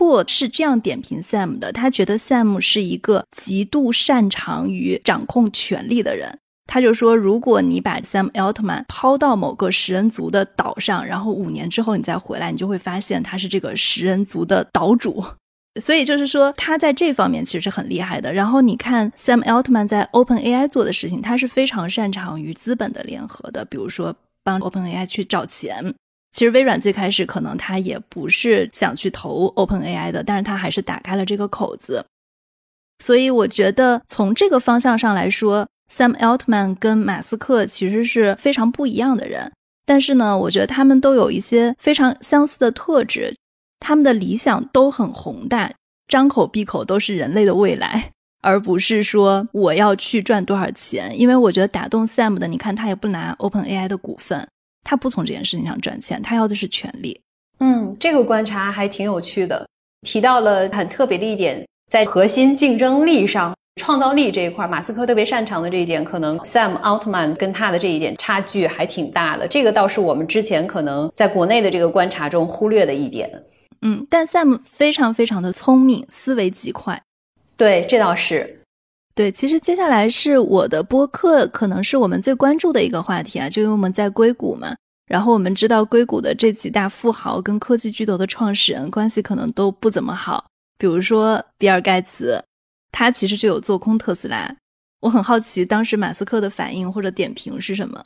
沃是这样点评 Sam 的，他觉得 Sam 是一个极度擅长于掌控权力的人。他就说，如果你把 Sam Altman 抛到某个食人族的岛上，然后五年之后你再回来，你就会发现他是这个食人族的岛主。所以就是说，他在这方面其实是很厉害的。然后你看 Sam Altman 在 OpenAI 做的事情，他是非常擅长于资本的联合的，比如说帮 OpenAI 去找钱。其实微软最开始可能他也不是想去投 OpenAI 的，但是他还是打开了这个口子。所以我觉得从这个方向上来说，Sam Altman 跟马斯克其实是非常不一样的人。但是呢，我觉得他们都有一些非常相似的特质。他们的理想都很宏大，张口闭口都是人类的未来，而不是说我要去赚多少钱。因为我觉得打动 Sam 的，你看他也不拿 OpenAI 的股份，他不从这件事情上赚钱，他要的是权利。嗯，这个观察还挺有趣的，提到了很特别的一点，在核心竞争力上、创造力这一块，马斯克特别擅长的这一点，可能 Sam Altman 跟他的这一点差距还挺大的。这个倒是我们之前可能在国内的这个观察中忽略的一点。嗯，但 Sam 非常非常的聪明，思维极快。对，这倒是。对，其实接下来是我的播客，可能是我们最关注的一个话题啊，就因为我们在硅谷嘛。然后我们知道硅谷的这几大富豪跟科技巨头的创始人关系可能都不怎么好，比如说比尔盖茨，他其实就有做空特斯拉。我很好奇当时马斯克的反应或者点评是什么。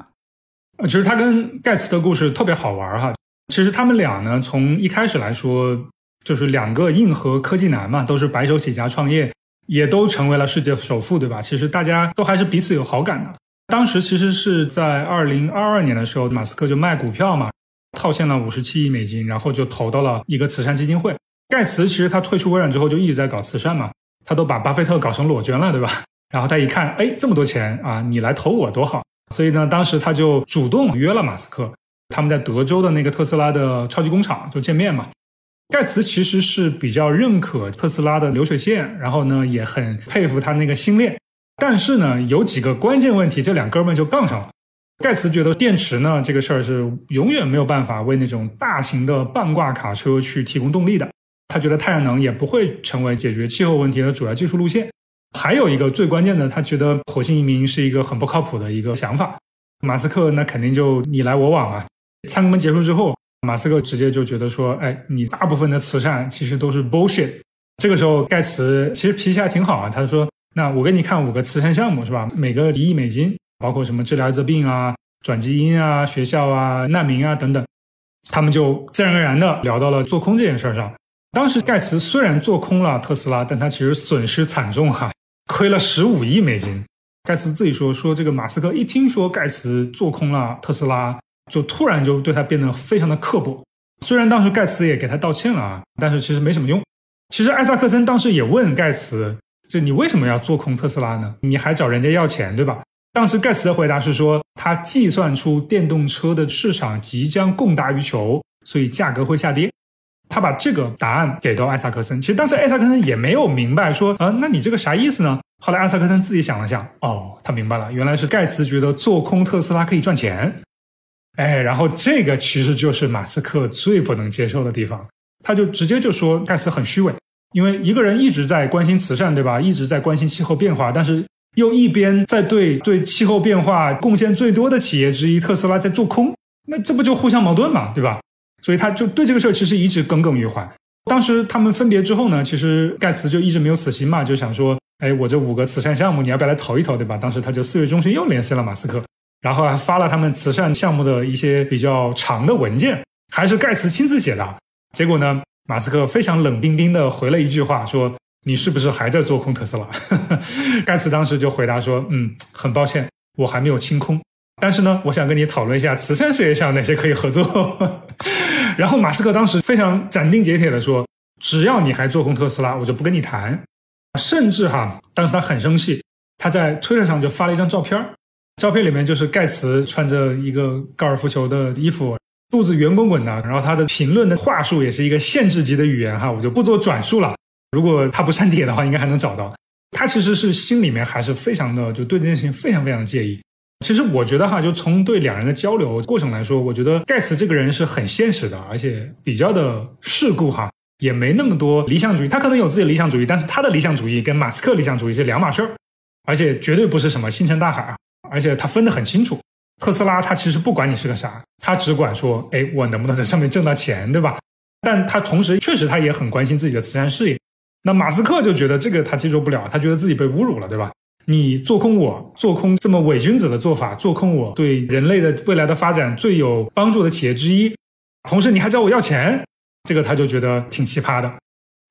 呃，其实他跟盖茨的故事特别好玩哈。其实他们俩呢，从一开始来说，就是两个硬核科技男嘛，都是白手起家创业，也都成为了世界首富，对吧？其实大家都还是彼此有好感的。当时其实是在二零二二年的时候，马斯克就卖股票嘛，套现了五十七亿美金，然后就投到了一个慈善基金会。盖茨其实他退出微软之后就一直在搞慈善嘛，他都把巴菲特搞成裸捐了，对吧？然后他一看，哎，这么多钱啊，你来投我多好，所以呢，当时他就主动约了马斯克。他们在德州的那个特斯拉的超级工厂就见面嘛。盖茨其实是比较认可特斯拉的流水线，然后呢也很佩服他那个心链。但是呢有几个关键问题，这两哥们就杠上了。盖茨觉得电池呢这个事儿是永远没有办法为那种大型的半挂卡车去提供动力的。他觉得太阳能也不会成为解决气候问题的主要技术路线。还有一个最关键的，他觉得火星移民是一个很不靠谱的一个想法。马斯克那肯定就你来我往啊。参观结束之后，马斯克直接就觉得说：“哎，你大部分的慈善其实都是 bullshit。”这个时候，盖茨其实脾气还挺好啊，他说：“那我给你看五个慈善项目，是吧？每个一亿美金，包括什么治疗艾滋病啊、转基因啊、学校啊、难民啊等等。”他们就自然而然的聊到了做空这件事上。当时盖茨虽然做空了特斯拉，但他其实损失惨重哈，亏了十五亿美金。盖茨自己说：“说这个马斯克一听说盖茨做空了特斯拉。”就突然就对他变得非常的刻薄，虽然当时盖茨也给他道歉了啊，但是其实没什么用。其实艾萨克森当时也问盖茨，就你为什么要做空特斯拉呢？你还找人家要钱，对吧？当时盖茨的回答是说，他计算出电动车的市场即将供大于求，所以价格会下跌。他把这个答案给到艾萨克森。其实当时艾萨克森也没有明白说，啊，那你这个啥意思呢？后来艾萨克森自己想了想，哦，他明白了，原来是盖茨觉得做空特斯拉可以赚钱。哎，然后这个其实就是马斯克最不能接受的地方，他就直接就说盖茨很虚伪，因为一个人一直在关心慈善，对吧？一直在关心气候变化，但是又一边在对对气候变化贡献最多的企业之一特斯拉在做空，那这不就互相矛盾嘛，对吧？所以他就对这个事儿其实一直耿耿于怀。当时他们分别之后呢，其实盖茨就一直没有死心嘛，就想说，哎，我这五个慈善项目你要不要来投一投，对吧？当时他就四月中旬又联系了马斯克。然后还发了他们慈善项目的一些比较长的文件，还是盖茨亲自写的。结果呢，马斯克非常冷冰冰的回了一句话，说：“你是不是还在做空特斯拉？” 盖茨当时就回答说：“嗯，很抱歉，我还没有清空。但是呢，我想跟你讨论一下慈善事业上哪些可以合作。”然后马斯克当时非常斩钉截铁的说：“只要你还做空特斯拉，我就不跟你谈。”甚至哈，当时他很生气，他在推特上就发了一张照片照片里面就是盖茨穿着一个高尔夫球的衣服，肚子圆滚滚的。然后他的评论的话术也是一个限制级的语言哈，我就不做转述了。如果他不删帖的话，应该还能找到。他其实是心里面还是非常的，就对这件事情非常非常的介意。其实我觉得哈，就从对两人的交流过程来说，我觉得盖茨这个人是很现实的，而且比较的世故哈，也没那么多理想主义。他可能有自己的理想主义，但是他的理想主义跟马斯克理想主义是两码事儿，而且绝对不是什么星辰大海啊，而且他分得很清楚。特斯拉他其实不管你是个啥，他只管说，哎，我能不能在上面挣到钱，对吧？但他同时确实他也很关心自己的慈善事业。那马斯克就觉得这个他接受不了，他觉得自己被侮辱了，对吧？你做空我，做空这么伪君子的做法，做空我对人类的未来的发展最有帮助的企业之一，同时你还找我要钱，这个他就觉得挺奇葩的。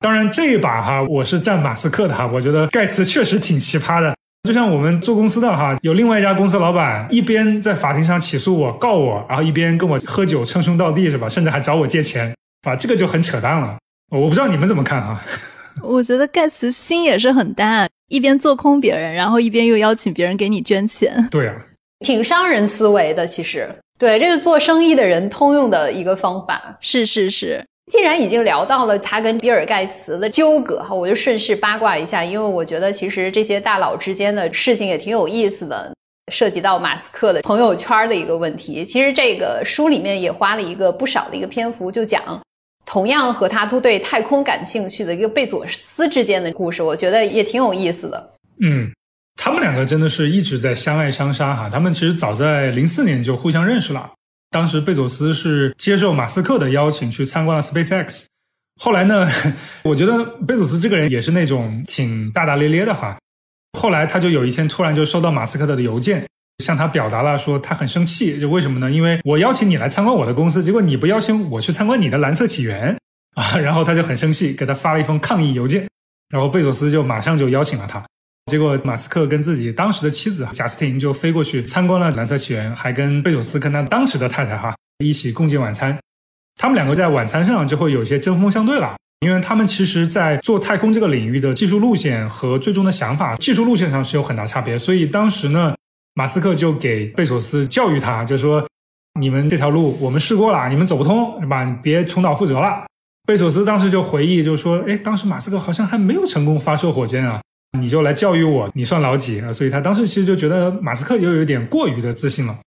当然这一把哈，我是站马斯克的哈，我觉得盖茨确实挺奇葩的。就像我们做公司的哈，有另外一家公司老板一边在法庭上起诉我告我，然后一边跟我喝酒称兄道弟是吧？甚至还找我借钱啊，这个就很扯淡了。我不知道你们怎么看哈？我觉得盖茨心也是很大，一边做空别人，然后一边又邀请别人给你捐钱。对啊，挺商人思维的。其实，对，这是做生意的人通用的一个方法。是是是。既然已经聊到了他跟比尔盖茨的纠葛哈，我就顺势八卦一下，因为我觉得其实这些大佬之间的事情也挺有意思的，涉及到马斯克的朋友圈的一个问题。其实这个书里面也花了一个不少的一个篇幅，就讲同样和他都对太空感兴趣的一个贝佐斯之间的故事，我觉得也挺有意思的。嗯，他们两个真的是一直在相爱相杀哈，他们其实早在零四年就互相认识了。当时贝佐斯是接受马斯克的邀请去参观了 SpaceX，后来呢，我觉得贝佐斯这个人也是那种挺大大咧咧的哈。后来他就有一天突然就收到马斯克的邮件，向他表达了说他很生气，就为什么呢？因为我邀请你来参观我的公司，结果你不邀请我去参观你的蓝色起源 啊，然后他就很生气，给他发了一封抗议邮件，然后贝佐斯就马上就邀请了他。结果，马斯克跟自己当时的妻子贾斯汀就飞过去参观了蓝色起源，还跟贝佐斯跟他当时的太太哈一起共进晚餐。他们两个在晚餐上就会有一些针锋相对了，因为他们其实在做太空这个领域的技术路线和最终的想法，技术路线上是有很大差别。所以当时呢，马斯克就给贝索斯教育他，就说：“你们这条路我们试过了，你们走不通是吧？别重蹈覆辙了。”贝索斯当时就回忆，就说：“哎，当时马斯克好像还没有成功发射火箭啊。”你就来教育我，你算老几啊？所以他当时其实就觉得马斯克又有点过于的自信了。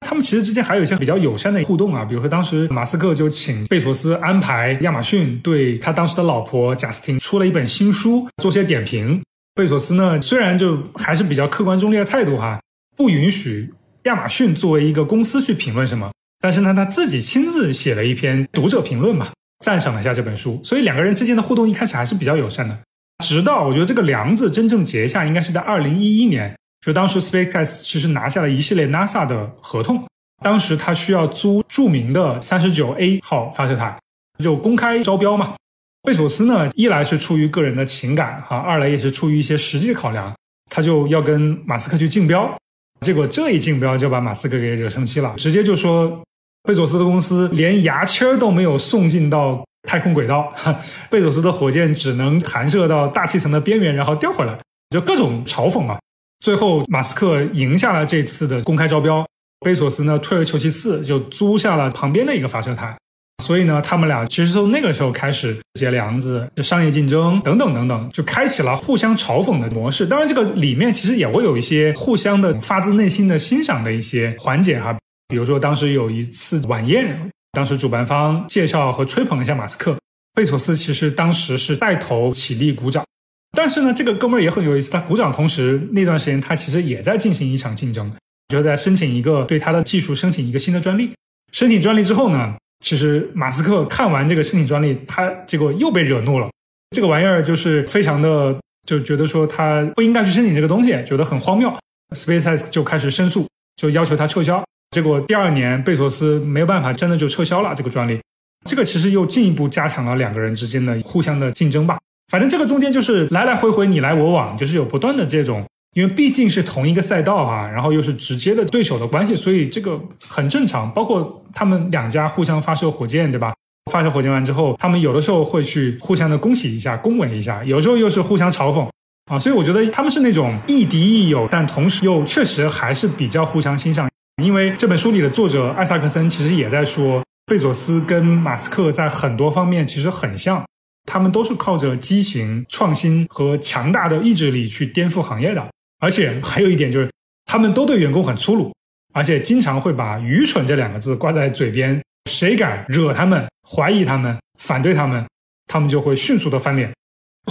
他们其实之间还有一些比较友善的互动啊，比如说当时马斯克就请贝索斯安排亚马逊对他当时的老婆贾斯汀出了一本新书做些点评。贝索斯呢，虽然就还是比较客观中立的态度哈，不允许亚马逊作为一个公司去评论什么，但是呢，他自己亲自写了一篇读者评论嘛，赞赏了一下这本书。所以两个人之间的互动一开始还是比较友善的。直到我觉得这个梁子真正结下，应该是在二零一一年，就当时 SpaceX 其实拿下了一系列 NASA 的合同，当时他需要租著名的三十九 A 号发射台，就公开招标嘛。贝索斯呢，一来是出于个人的情感哈，二来也是出于一些实际考量，他就要跟马斯克去竞标，结果这一竞标就把马斯克给惹生气了，直接就说贝索斯的公司连牙签都没有送进到。太空轨道，贝佐斯的火箭只能弹射到大气层的边缘，然后掉回来，就各种嘲讽嘛。最后，马斯克赢下了这次的公开招标，贝索斯呢退而求其次，就租下了旁边的一个发射台。所以呢，他们俩其实从那个时候开始结梁子，就商业竞争等等等等，就开启了互相嘲讽的模式。当然，这个里面其实也会有一些互相的发自内心的欣赏的一些环节哈，比如说当时有一次晚宴。当时主办方介绍和吹捧一下马斯克，贝索斯其实当时是带头起立鼓掌，但是呢，这个哥们儿也很有意思，他鼓掌同时那段时间他其实也在进行一场竞争，就在申请一个对他的技术申请一个新的专利。申请专利之后呢，其实马斯克看完这个申请专利，他结果又被惹怒了，这个玩意儿就是非常的就觉得说他不应该去申请这个东西，觉得很荒谬，SpaceX 就开始申诉，就要求他撤销。结果第二年，贝索斯没有办法，真的就撤销了这个专利。这个其实又进一步加强了两个人之间的互相的竞争吧。反正这个中间就是来来回回，你来我往，就是有不断的这种，因为毕竟是同一个赛道啊，然后又是直接的对手的关系，所以这个很正常。包括他们两家互相发射火箭，对吧？发射火箭完之后，他们有的时候会去互相的恭喜一下、恭维一下，有时候又是互相嘲讽啊。所以我觉得他们是那种亦敌亦友，但同时又确实还是比较互相欣赏。因为这本书里的作者艾萨克森其实也在说，贝佐斯跟马斯克在很多方面其实很像，他们都是靠着激情、创新和强大的意志力去颠覆行业的。而且还有一点就是，他们都对员工很粗鲁，而且经常会把“愚蠢”这两个字挂在嘴边。谁敢惹他们、怀疑他们、反对他们，他们就会迅速的翻脸。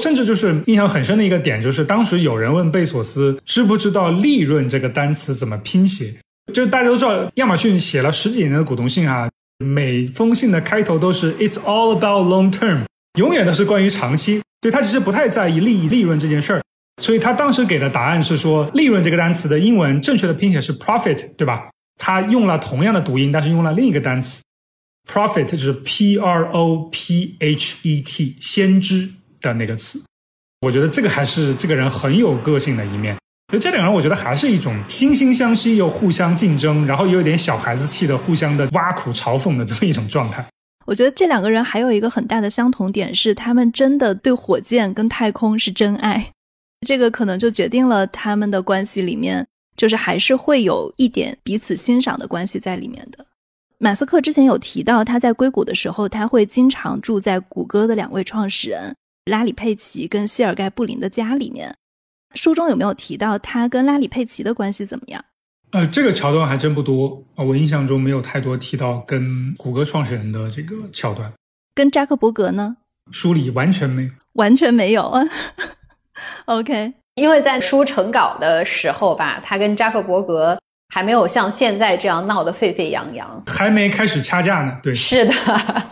甚至就是印象很深的一个点，就是当时有人问贝索斯知不知道“利润”这个单词怎么拼写。就大家都知道，亚马逊写了十几年的股东信啊，每封信的开头都是 “It's all about long term”，永远都是关于长期。对他其实不太在意利益、利润这件事儿。所以他当时给的答案是说，利润这个单词的英文正确的拼写是 profit，对吧？他用了同样的读音，但是用了另一个单词 profit，就是 p r o p h e t，先知的那个词。我觉得这个还是这个人很有个性的一面。就这两个人，我觉得还是一种惺惺相惜又互相竞争，然后又有点小孩子气的互相的挖苦嘲讽的这么一种状态。我觉得这两个人还有一个很大的相同点是，他们真的对火箭跟太空是真爱。这个可能就决定了他们的关系里面，就是还是会有一点彼此欣赏的关系在里面的。马斯克之前有提到，他在硅谷的时候，他会经常住在谷歌的两位创始人拉里·佩奇跟谢尔盖·布林的家里面。书中有没有提到他跟拉里·佩奇的关系怎么样？呃，这个桥段还真不多啊，我印象中没有太多提到跟谷歌创始人的这个桥段。跟扎克伯格呢？书里完全没有，完全没有啊。OK，因为在书成稿的时候吧，他跟扎克伯格还没有像现在这样闹得沸沸扬扬，还没开始掐架呢。对，是的，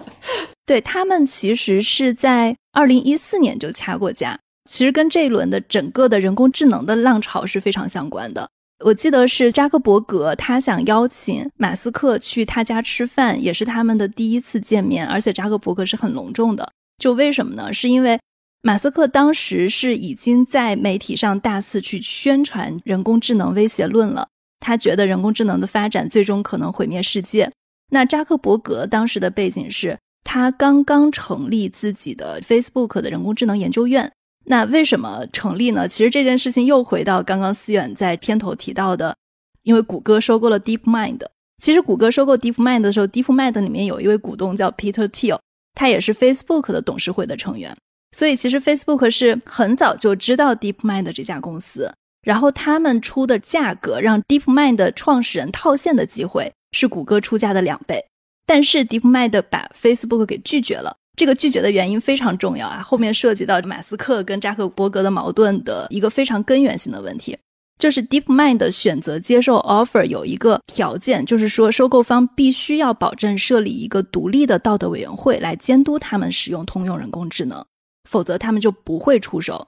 对他们其实是在二零一四年就掐过架，其实跟这一轮的整个的人工智能的浪潮是非常相关的。我记得是扎克伯格他想邀请马斯克去他家吃饭，也是他们的第一次见面，而且扎克伯格是很隆重的。就为什么呢？是因为。马斯克当时是已经在媒体上大肆去宣传人工智能威胁论了，他觉得人工智能的发展最终可能毁灭世界。那扎克伯格当时的背景是他刚刚成立自己的 Facebook 的人工智能研究院。那为什么成立呢？其实这件事情又回到刚刚思远在片头提到的，因为谷歌收购了 DeepMind。其实谷歌收购 DeepMind 的时候，DeepMind 里面有一位股东叫 Peter Thiel，他也是 Facebook 的董事会的成员。所以其实 Facebook 是很早就知道 DeepMind 这家公司，然后他们出的价格让 DeepMind 创始人套现的机会是谷歌出价的两倍，但是 DeepMind 把 Facebook 给拒绝了。这个拒绝的原因非常重要啊，后面涉及到马斯克跟扎克伯格的矛盾的一个非常根源性的问题，就是 DeepMind 选择接受 offer 有一个条件，就是说收购方必须要保证设立一个独立的道德委员会来监督他们使用通用人工智能。否则他们就不会出手。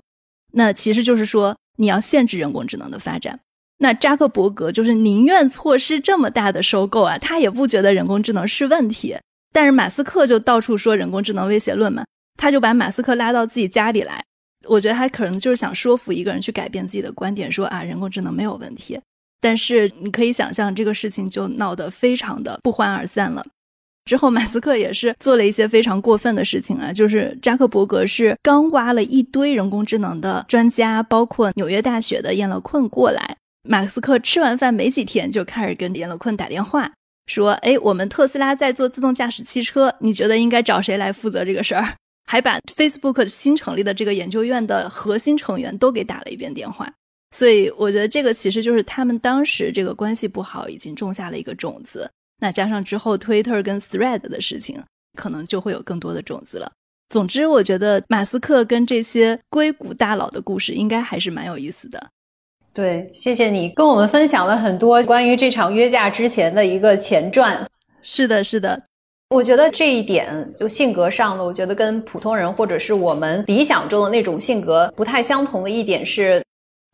那其实就是说，你要限制人工智能的发展。那扎克伯格就是宁愿错失这么大的收购啊，他也不觉得人工智能是问题。但是马斯克就到处说人工智能威胁论嘛，他就把马斯克拉到自己家里来。我觉得他可能就是想说服一个人去改变自己的观点，说啊人工智能没有问题。但是你可以想象，这个事情就闹得非常的不欢而散了。之后，马斯克也是做了一些非常过分的事情啊，就是扎克伯格是刚挖了一堆人工智能的专家，包括纽约大学的燕乐困过来。马斯克吃完饭没几天，就开始跟燕乐困打电话，说：“哎，我们特斯拉在做自动驾驶汽车，你觉得应该找谁来负责这个事儿？”还把 Facebook 新成立的这个研究院的核心成员都给打了一遍电话。所以，我觉得这个其实就是他们当时这个关系不好，已经种下了一个种子。那加上之后 Twitter 跟 Thread 的事情，可能就会有更多的种子了。总之，我觉得马斯克跟这些硅谷大佬的故事应该还是蛮有意思的。对，谢谢你跟我们分享了很多关于这场约架之前的一个前传。是的，是的，我觉得这一点就性格上的，我觉得跟普通人或者是我们理想中的那种性格不太相同的一点是，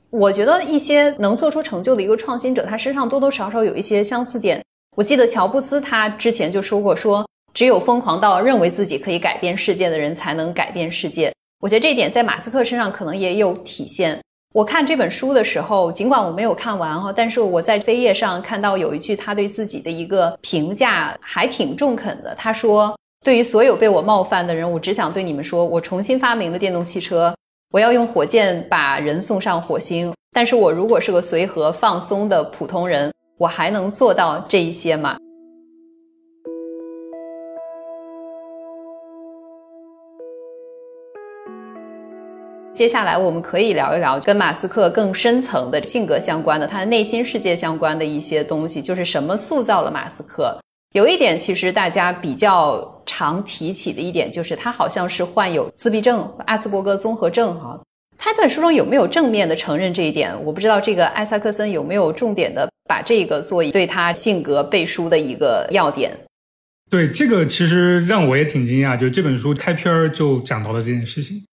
我觉得一些能做出成就的一个创新者，他身上多多少少有一些相似点。我记得乔布斯他之前就说过，说只有疯狂到认为自己可以改变世界的人才能改变世界。我觉得这一点在马斯克身上可能也有体现。我看这本书的时候，尽管我没有看完哈，但是我在扉页上看到有一句他对自己的一个评价还挺中肯的。他说：“对于所有被我冒犯的人，我只想对你们说，我重新发明了电动汽车，我要用火箭把人送上火星。但是我如果是个随和放松的普通人。”我还能做到这一些吗？接下来我们可以聊一聊跟马斯克更深层的性格相关的，他的内心世界相关的一些东西，就是什么塑造了马斯克。有一点，其实大家比较常提起的一点，就是他好像是患有自闭症、阿斯伯格综合症哈。他在书中有没有正面的承认这一点？我不知道这个艾萨克森有没有重点的把这个做对他性格背书的一个要点。对这个，其实让我也挺惊讶，就这本书开篇就讲到了这件事情。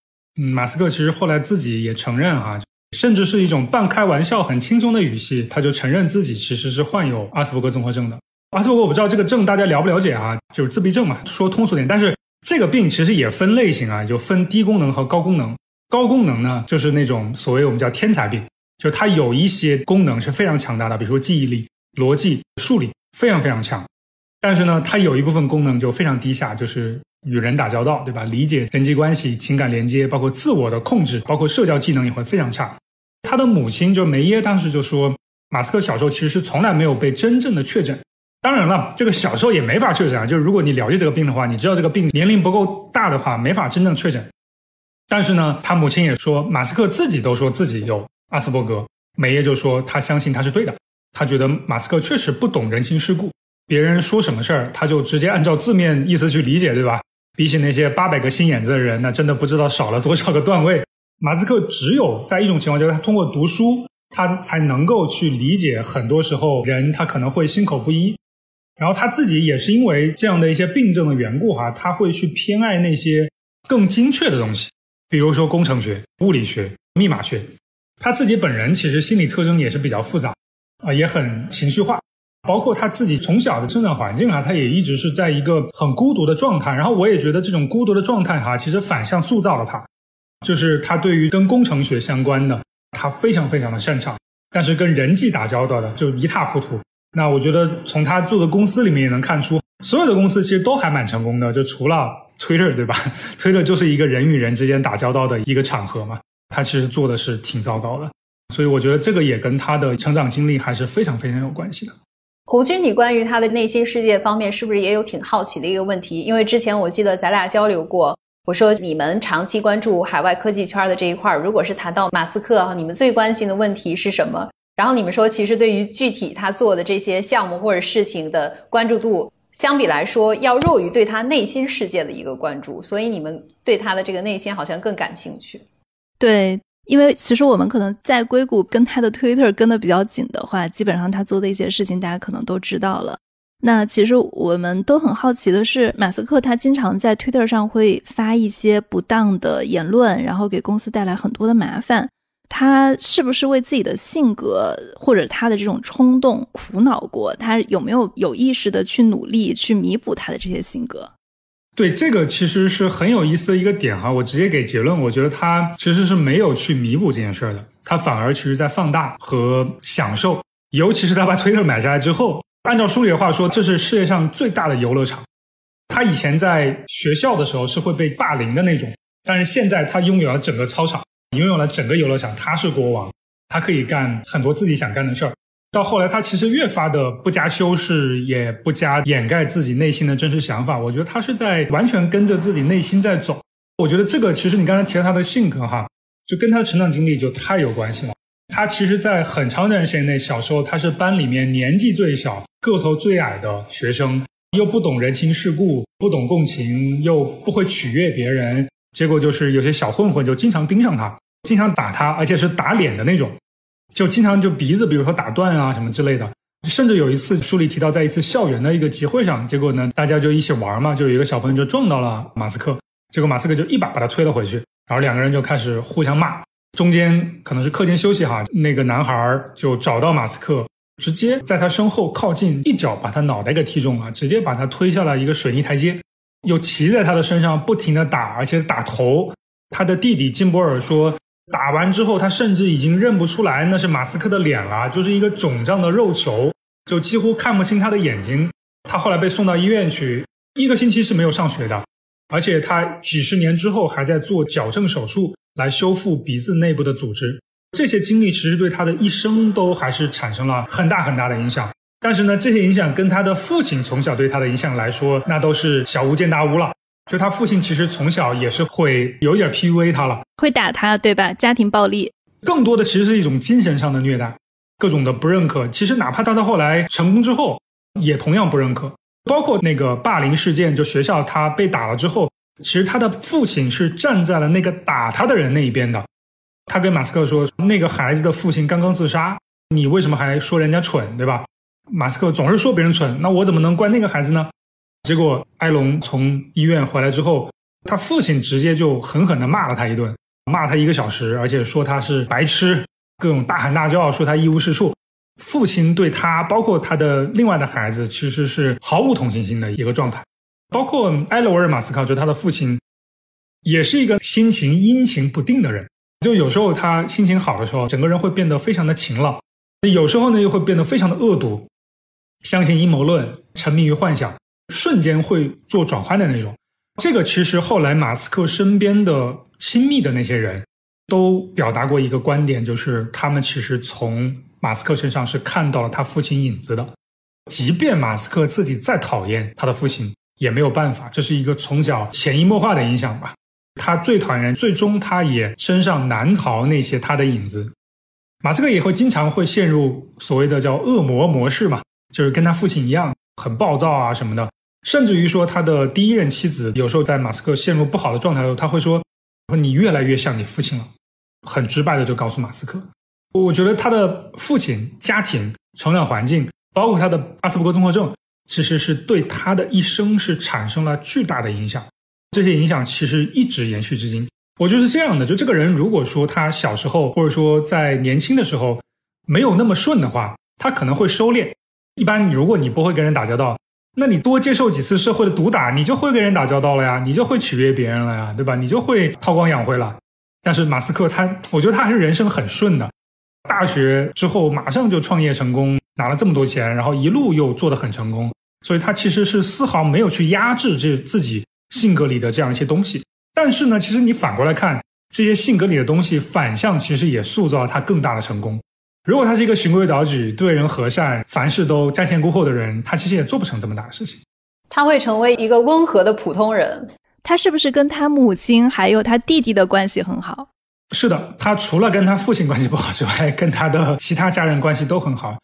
嗯，马斯克其实后来自己也承认哈，甚至是一种半开玩笑、很轻松的语气，他就承认自己其实是患有阿斯伯格综合症的。阿斯伯格我不知道这个症大家了不了解啊，就是自闭症嘛，说通俗点。但是这个病其实也分类型啊，就分低功能和高功能。高功能呢，就是那种所谓我们叫天才病，就是它有一些功能是非常强大的，比如说记忆力、逻辑、数理非常非常强。但是呢，它有一部分功能就非常低下，就是与人打交道，对吧？理解人际关系、情感连接，包括自我的控制，包括社交技能也会非常差。他的母亲就梅耶当时就说，马斯克小时候其实从来没有被真正的确诊。当然了，这个小时候也没法确诊啊。就是如果你了解这个病的话，你知道这个病年龄不够大的话，没法真正确诊。但是呢，他母亲也说，马斯克自己都说自己有阿斯伯格。梅耶就说他相信他是对的，他觉得马斯克确实不懂人情世故。别人说什么事儿，他就直接按照字面意思去理解，对吧？比起那些八百个心眼子的人，那真的不知道少了多少个段位。马斯克只有在一种情况，就是他通过读书，他才能够去理解很多时候人他可能会心口不一。然后他自己也是因为这样的一些病症的缘故，哈，他会去偏爱那些更精确的东西，比如说工程学、物理学、密码学。他自己本人其实心理特征也是比较复杂，啊，也很情绪化。包括他自己从小的生长环境啊，他也一直是在一个很孤独的状态。然后我也觉得这种孤独的状态哈，其实反向塑造了他，就是他对于跟工程学相关的，他非常非常的擅长，但是跟人际打交道的就一塌糊涂。那我觉得从他做的公司里面也能看出，所有的公司其实都还蛮成功的，就除了 Twitter 对吧？Twitter 就是一个人与人之间打交道的一个场合嘛，他其实做的是挺糟糕的。所以我觉得这个也跟他的成长经历还是非常非常有关系的。胡军，你关于他的内心世界方面，是不是也有挺好奇的一个问题？因为之前我记得咱俩交流过，我说你们长期关注海外科技圈的这一块，如果是谈到马斯克哈，你们最关心的问题是什么？然后你们说，其实对于具体他做的这些项目或者事情的关注度，相比来说要弱于对他内心世界的一个关注，所以你们对他的这个内心好像更感兴趣。对。因为其实我们可能在硅谷跟他的 Twitter 跟的比较紧的话，基本上他做的一些事情大家可能都知道了。那其实我们都很好奇的是，马斯克他经常在 Twitter 上会发一些不当的言论，然后给公司带来很多的麻烦。他是不是为自己的性格或者他的这种冲动苦恼过？他有没有有意识的去努力去弥补他的这些性格？对这个其实是很有意思的一个点哈，我直接给结论，我觉得他其实是没有去弥补这件事儿的，他反而其实在放大和享受，尤其是他把 Twitter 买下来之后，按照书里的话说，这是世界上最大的游乐场。他以前在学校的时候是会被霸凌的那种，但是现在他拥有了整个操场，拥有了整个游乐场，他是国王，他可以干很多自己想干的事儿。到后来，他其实越发的不加修饰，也不加掩盖自己内心的真实想法。我觉得他是在完全跟着自己内心在走。我觉得这个其实你刚才提到他的性格哈，就跟他的成长经历就太有关系了。他其实，在很长一段时间内，小时候他是班里面年纪最小、个头最矮的学生，又不懂人情世故，不懂共情，又不会取悦别人。结果就是有些小混混就经常盯上他，经常打他，而且是打脸的那种。就经常就鼻子，比如说打断啊什么之类的，甚至有一次书里提到，在一次校园的一个集会上，结果呢，大家就一起玩嘛，就有一个小朋友就撞到了马斯克，结果马斯克就一把把他推了回去，然后两个人就开始互相骂，中间可能是课间休息哈，那个男孩就找到马斯克，直接在他身后靠近，一脚把他脑袋给踢中了，直接把他推下了一个水泥台阶，又骑在他的身上不停的打，而且打头。他的弟弟金博尔说。打完之后，他甚至已经认不出来那是马斯克的脸了，就是一个肿胀的肉球，就几乎看不清他的眼睛。他后来被送到医院去，一个星期是没有上学的，而且他几十年之后还在做矫正手术来修复鼻子内部的组织。这些经历其实对他的一生都还是产生了很大很大的影响。但是呢，这些影响跟他的父亲从小对他的影响来说，那都是小巫见大巫了。就他父亲其实从小也是会有点 PUA 他了，会打他，对吧？家庭暴力，更多的其实是一种精神上的虐待，各种的不认可。其实哪怕他到后来成功之后，也同样不认可。包括那个霸凌事件，就学校他被打了之后，其实他的父亲是站在了那个打他的人那一边的。他跟马斯克说：“那个孩子的父亲刚刚自杀，你为什么还说人家蠢，对吧？”马斯克总是说别人蠢，那我怎么能怪那个孩子呢？结果埃隆从医院回来之后，他父亲直接就狠狠地骂了他一顿，骂他一个小时，而且说他是白痴，各种大喊大叫，说他一无是处。父亲对他，包括他的另外的孩子，其实是毫无同情心的一个状态。包括埃罗尔·马斯克，就是他的父亲，也是一个心情阴晴不定的人。就有时候他心情好的时候，整个人会变得非常的晴朗；有时候呢，又会变得非常的恶毒，相信阴谋论，沉迷于幻想。瞬间会做转换的那种，这个其实后来马斯克身边的亲密的那些人都表达过一个观点，就是他们其实从马斯克身上是看到了他父亲影子的。即便马斯克自己再讨厌他的父亲，也没有办法，这是一个从小潜移默化的影响吧。他最讨厌，最终他也身上难逃那些他的影子。马斯克也会经常会陷入所谓的叫恶魔模式嘛，就是跟他父亲一样。很暴躁啊什么的，甚至于说他的第一任妻子有时候在马斯克陷入不好的状态的时候，他会说：“说你越来越像你父亲了。”很直白的就告诉马斯克。我觉得他的父亲、家庭、成长环境，包括他的阿斯伯格综合症，其实是对他的一生是产生了巨大的影响。这些影响其实一直延续至今。我就是这样的，就这个人如果说他小时候或者说在年轻的时候没有那么顺的话，他可能会收敛。一般，如果你不会跟人打交道，那你多接受几次社会的毒打，你就会跟人打交道了呀，你就会取悦别人了呀，对吧？你就会韬光养晦了。但是马斯克他，我觉得他还是人生很顺的。大学之后马上就创业成功，拿了这么多钱，然后一路又做得很成功，所以他其实是丝毫没有去压制这自己性格里的这样一些东西。但是呢，其实你反过来看，这些性格里的东西反向其实也塑造了他更大的成功。如果他是一个循规蹈矩、对人和善、凡事都瞻前顾后的人，他其实也做不成这么大的事情。他会成为一个温和的普通人。他是不是跟他母亲还有他弟弟的关系很好？是的，他除了跟他父亲关系不好之外，跟他的其他家人关系都很好。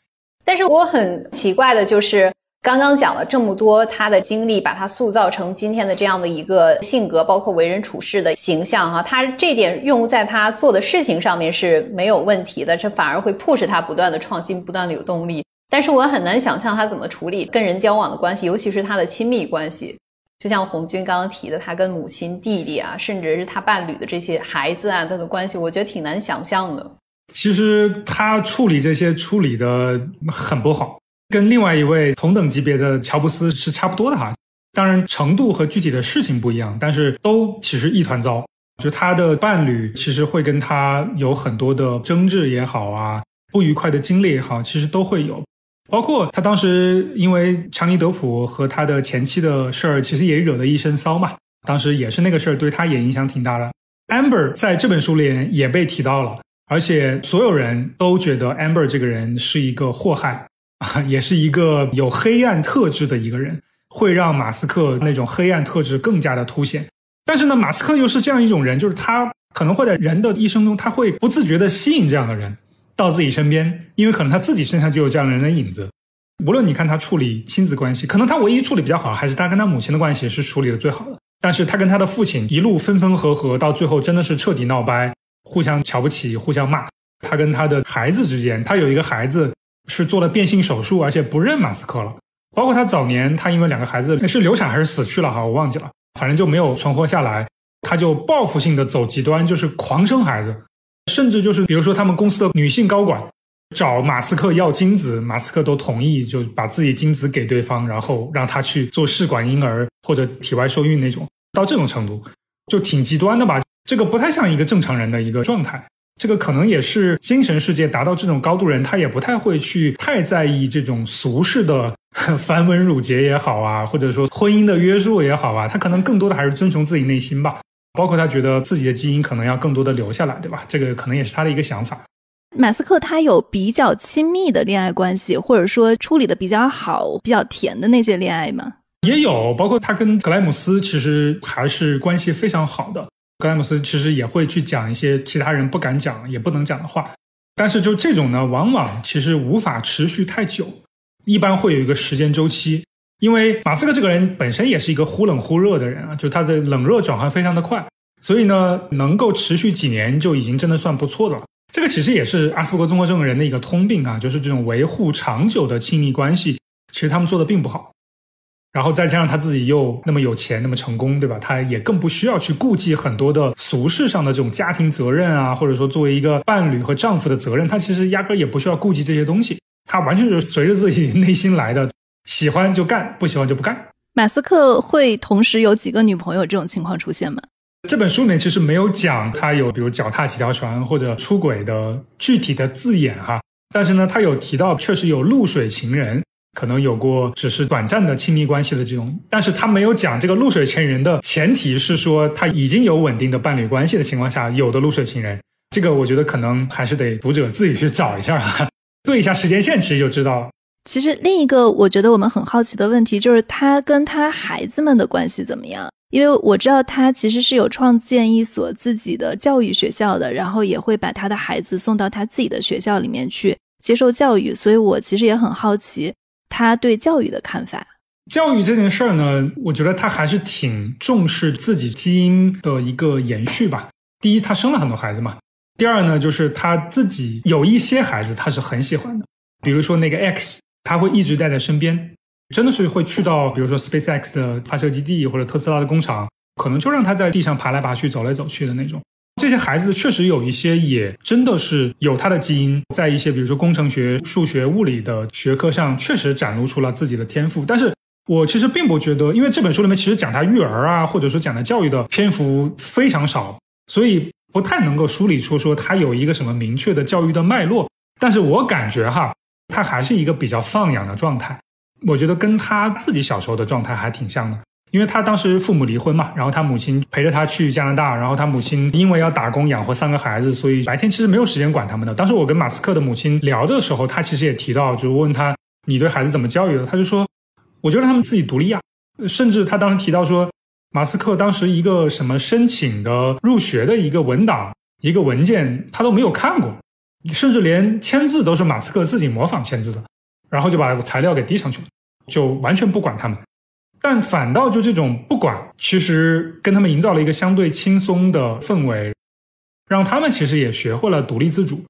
但是我很奇怪的就是。刚刚讲了这么多他的经历，把他塑造成今天的这样的一个性格，包括为人处事的形象哈。他这点用在他做的事情上面是没有问题的，这反而会迫使他不断的创新，不断的有动力。但是我很难想象他怎么处理跟人交往的关系，尤其是他的亲密关系。就像红军刚刚提的，他跟母亲、弟弟啊，甚至是他伴侣的这些孩子啊，他的关系，我觉得挺难想象的。其实他处理这些处理的很不好。跟另外一位同等级别的乔布斯是差不多的哈，当然程度和具体的事情不一样，但是都其实一团糟。就他的伴侣其实会跟他有很多的争执也好啊，不愉快的经历也好，其实都会有。包括他当时因为强尼德普和他的前妻的事儿，其实也惹得一身骚嘛。当时也是那个事儿对他也影响挺大的。Amber 在这本书里也被提到了，而且所有人都觉得 Amber 这个人是一个祸害。啊，也是一个有黑暗特质的一个人，会让马斯克那种黑暗特质更加的凸显。但是呢，马斯克又是这样一种人，就是他可能会在人的一生中，他会不自觉的吸引这样的人到自己身边，因为可能他自己身上就有这样的人的影子。无论你看他处理亲子关系，可能他唯一处理比较好，还是他跟他母亲的关系是处理的最好的。但是他跟他的父亲一路分分合合，到最后真的是彻底闹掰，互相瞧不起，互相骂。他跟他的孩子之间，他有一个孩子。是做了变性手术，而且不认马斯克了。包括他早年，他因为两个孩子是流产还是死去了哈，我忘记了，反正就没有存活下来。他就报复性的走极端，就是狂生孩子，甚至就是比如说他们公司的女性高管找马斯克要精子，马斯克都同意，就把自己精子给对方，然后让他去做试管婴儿或者体外受孕那种，到这种程度就挺极端的吧？这个不太像一个正常人的一个状态。这个可能也是精神世界达到这种高度人，他也不太会去太在意这种俗世的 繁文缛节也好啊，或者说婚姻的约束也好啊，他可能更多的还是遵从自己内心吧。包括他觉得自己的基因可能要更多的留下来，对吧？这个可能也是他的一个想法。马斯克他有比较亲密的恋爱关系，或者说处理的比较好、比较甜的那些恋爱吗？也有，包括他跟格莱姆斯其实还是关系非常好的。格莱姆斯其实也会去讲一些其他人不敢讲、也不能讲的话，但是就这种呢，往往其实无法持续太久，一般会有一个时间周期。因为马斯克这个人本身也是一个忽冷忽热的人啊，就他的冷热转换非常的快，所以呢，能够持续几年就已经真的算不错的了。这个其实也是阿斯伯格综合症人的一个通病啊，就是这种维护长久的亲密关系，其实他们做的并不好。然后再加上他自己又那么有钱，那么成功，对吧？他也更不需要去顾忌很多的俗世上的这种家庭责任啊，或者说作为一个伴侣和丈夫的责任，他其实压根也不需要顾及这些东西，他完全是随着自己 内心来的，喜欢就干，不喜欢就不干。马斯克会同时有几个女朋友这种情况出现吗？这本书里面其实没有讲他有比如脚踏几条船或者出轨的具体的字眼哈，但是呢，他有提到确实有露水情人。可能有过只是短暂的亲密关系的这种，但是他没有讲这个露水情人的前提是说他已经有稳定的伴侣关系的情况下有的露水情人，这个我觉得可能还是得读者自己去找一下啊，对一下时间线，其实就知道了。其实另一个我觉得我们很好奇的问题就是他跟他孩子们的关系怎么样？因为我知道他其实是有创建一所自己的教育学校的，然后也会把他的孩子送到他自己的学校里面去接受教育，所以我其实也很好奇。他对教育的看法，教育这件事儿呢，我觉得他还是挺重视自己基因的一个延续吧。第一，他生了很多孩子嘛；第二呢，就是他自己有一些孩子他是很喜欢的，比如说那个 X，他会一直带在身边，真的是会去到比如说 SpaceX 的发射基地或者特斯拉的工厂，可能就让他在地上爬来爬去、走来走去的那种。这些孩子确实有一些也真的是有他的基因，在一些比如说工程学、数学、物理的学科上，确实展露出了自己的天赋。但是我其实并不觉得，因为这本书里面其实讲他育儿啊，或者说讲的教育的篇幅非常少，所以不太能够梳理出说他有一个什么明确的教育的脉络。但是我感觉哈，他还是一个比较放养的状态，我觉得跟他自己小时候的状态还挺像的。因为他当时父母离婚嘛，然后他母亲陪着他去加拿大，然后他母亲因为要打工养活三个孩子，所以白天其实没有时间管他们的。当时我跟马斯克的母亲聊的时候，他其实也提到，就问他你对孩子怎么教育的？他就说，我就让他们自己独立啊。甚至他当时提到说，马斯克当时一个什么申请的入学的一个文档、一个文件，他都没有看过，甚至连签字都是马斯克自己模仿签字的，然后就把材料给递上去了，就完全不管他们。但反倒就这种不管，其实跟他们营造了一个相对轻松的氛围，让他们其实也学会了独立自主，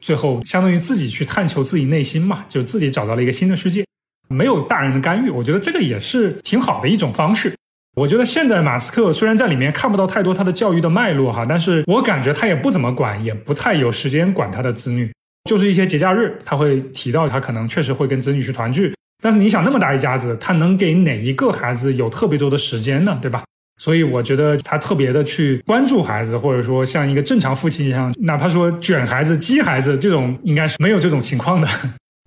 最后相当于自己去探求自己内心嘛，就自己找到了一个新的世界，没有大人的干预，我觉得这个也是挺好的一种方式。我觉得现在马斯克虽然在里面看不到太多他的教育的脉络哈，但是我感觉他也不怎么管，也不太有时间管他的子女，就是一些节假日他会提到他可能确实会跟子女去团聚。但是你想那么大一家子，他能给哪一个孩子有特别多的时间呢？对吧？所以我觉得他特别的去关注孩子，或者说像一个正常父亲一样，哪怕说卷孩子、激孩子这种，应该是没有这种情况的。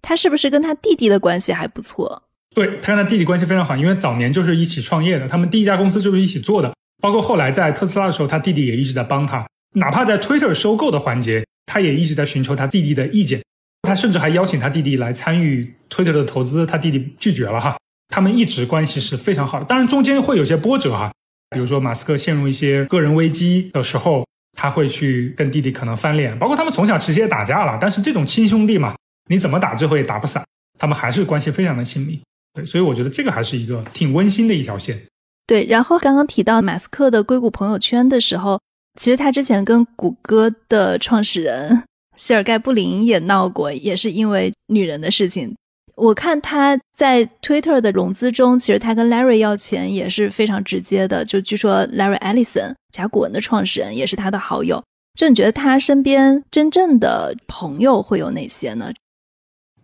他是不是跟他弟弟的关系还不错？对他跟他弟弟关系非常好，因为早年就是一起创业的，他们第一家公司就是一起做的。包括后来在特斯拉的时候，他弟弟也一直在帮他，哪怕在 Twitter 收购的环节，他也一直在寻求他弟弟的意见。他甚至还邀请他弟弟来参与 Twitter 的投资，他弟弟拒绝了哈。他们一直关系是非常好的，当然中间会有些波折哈。比如说马斯克陷入一些个人危机的时候，他会去跟弟弟可能翻脸，包括他们从小直接打架了。但是这种亲兄弟嘛，你怎么打最后也打不散，他们还是关系非常的亲密。对，所以我觉得这个还是一个挺温馨的一条线。对，然后刚刚提到马斯克的硅谷朋友圈的时候，其实他之前跟谷歌的创始人。谢尔盖布林也闹过，也是因为女人的事情。我看他在 Twitter 的融资中，其实他跟 Larry 要钱也是非常直接的。就据说 Larry Ellison 甲骨文的创始人也是他的好友。就你觉得他身边真正的朋友会有哪些呢？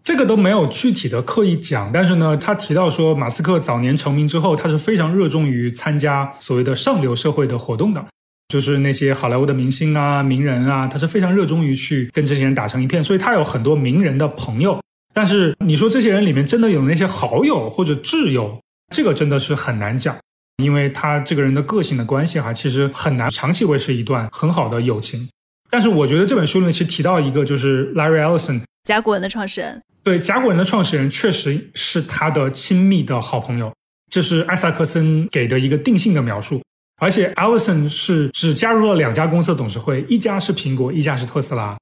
这个都没有具体的刻意讲，但是呢，他提到说，马斯克早年成名之后，他是非常热衷于参加所谓的上流社会的活动的。就是那些好莱坞的明星啊、名人啊，他是非常热衷于去跟这些人打成一片，所以他有很多名人的朋友。但是你说这些人里面真的有那些好友或者挚友，这个真的是很难讲，因为他这个人的个性的关系哈，其实很难长期维持一段很好的友情。但是我觉得这本书里面其实提到一个，就是 Larry Ellison，甲骨文的创始人。对，甲骨文的创始人确实是他的亲密的好朋友。这是艾萨克森给的一个定性的描述。而且 Allison 是只加入了两家公司的董事会，一家是苹果，一家是特斯拉。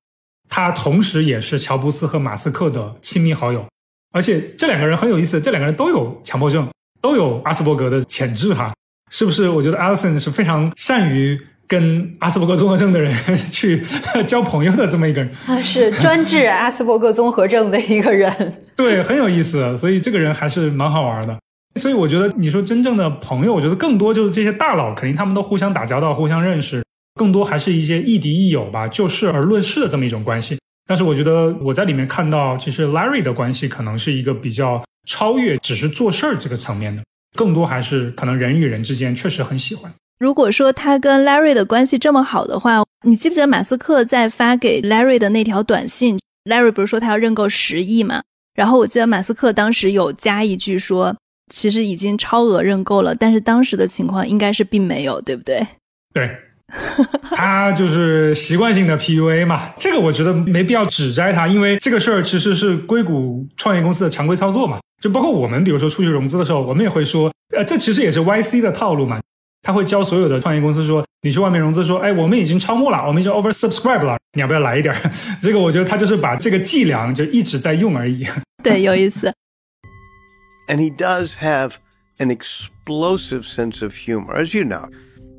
他同时也是乔布斯和马斯克的亲密好友。而且这两个人很有意思，这两个人都有强迫症，都有阿斯伯格的潜质，哈，是不是？我觉得 Allison 是非常善于跟阿斯伯格综合症的人 去 交朋友的这么一个人。他是专治阿斯伯格综合症的一个人。对，很有意思，所以这个人还是蛮好玩的。所以我觉得，你说真正的朋友，我觉得更多就是这些大佬，肯定他们都互相打交道、互相认识，更多还是一些亦敌亦友吧，就事而论事的这么一种关系。但是我觉得我在里面看到，其实 Larry 的关系可能是一个比较超越只是做事儿这个层面的，更多还是可能人与人之间确实很喜欢。如果说他跟 Larry 的关系这么好的话，你记不记得马斯克在发给 Larry 的那条短信？Larry 不是说他要认购十亿嘛？然后我记得马斯克当时有加一句说。其实已经超额认购了，但是当时的情况应该是并没有，对不对？对，他就是习惯性的 PUA 嘛。这个我觉得没必要指摘他，因为这个事儿其实是硅谷创业公司的常规操作嘛。就包括我们，比如说出去融资的时候，我们也会说，呃，这其实也是 YC 的套路嘛。他会教所有的创业公司说，你去外面融资，说，哎，我们已经超募了，我们已经 oversubscribe 了，你要不要来一点？这个我觉得他就是把这个伎俩就一直在用而已。对，有意思。And he does have an explosive sense of humor, as you know.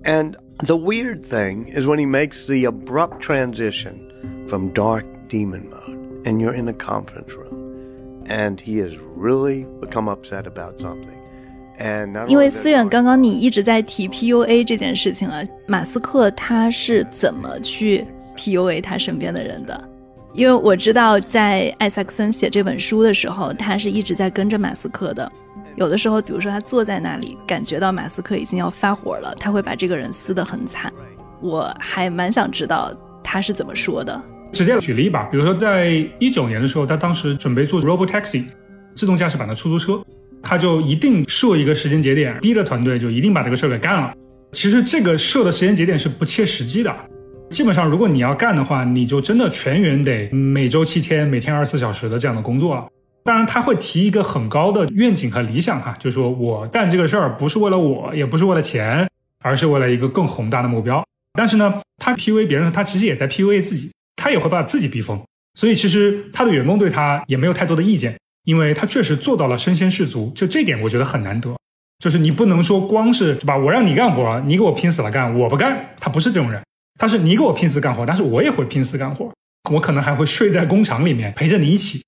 And the weird thing is when he makes the abrupt transition from dark demon mode, and you're in a conference room, and he has really become upset about something. 因为思远，刚刚你一直在提 PUA 这件事情啊，马斯克他是怎么去 PUA 他身边的人的？ 因为我知道，在艾萨克森写这本书的时候，他是一直在跟着马斯克的。有的时候，比如说他坐在那里，感觉到马斯克已经要发火了，他会把这个人撕得很惨。我还蛮想知道他是怎么说的。直接举例吧，比如说在一九年的时候，他当时准备做 Robo Taxi，自动驾驶版的出租车，他就一定设一个时间节点，逼着团队就一定把这个事儿给干了。其实这个设的时间节点是不切实际的。基本上，如果你要干的话，你就真的全员得每周七天，每天二十四小时的这样的工作了。当然，他会提一个很高的愿景和理想哈，就是说我干这个事儿不是为了我，也不是为了钱，而是为了一个更宏大的目标。但是呢，他 PUA 别人，他其实也在 PUA 自己，他也会把自己逼疯。所以其实他的员工对他也没有太多的意见，因为他确实做到了身先士卒。就这点，我觉得很难得。就是你不能说光是对吧？我让你干活，你给我拼死了干，我不干。他不是这种人。他是你给我拼死干活，但是我也会拼死干活，我可能还会睡在工厂里面陪着你一起。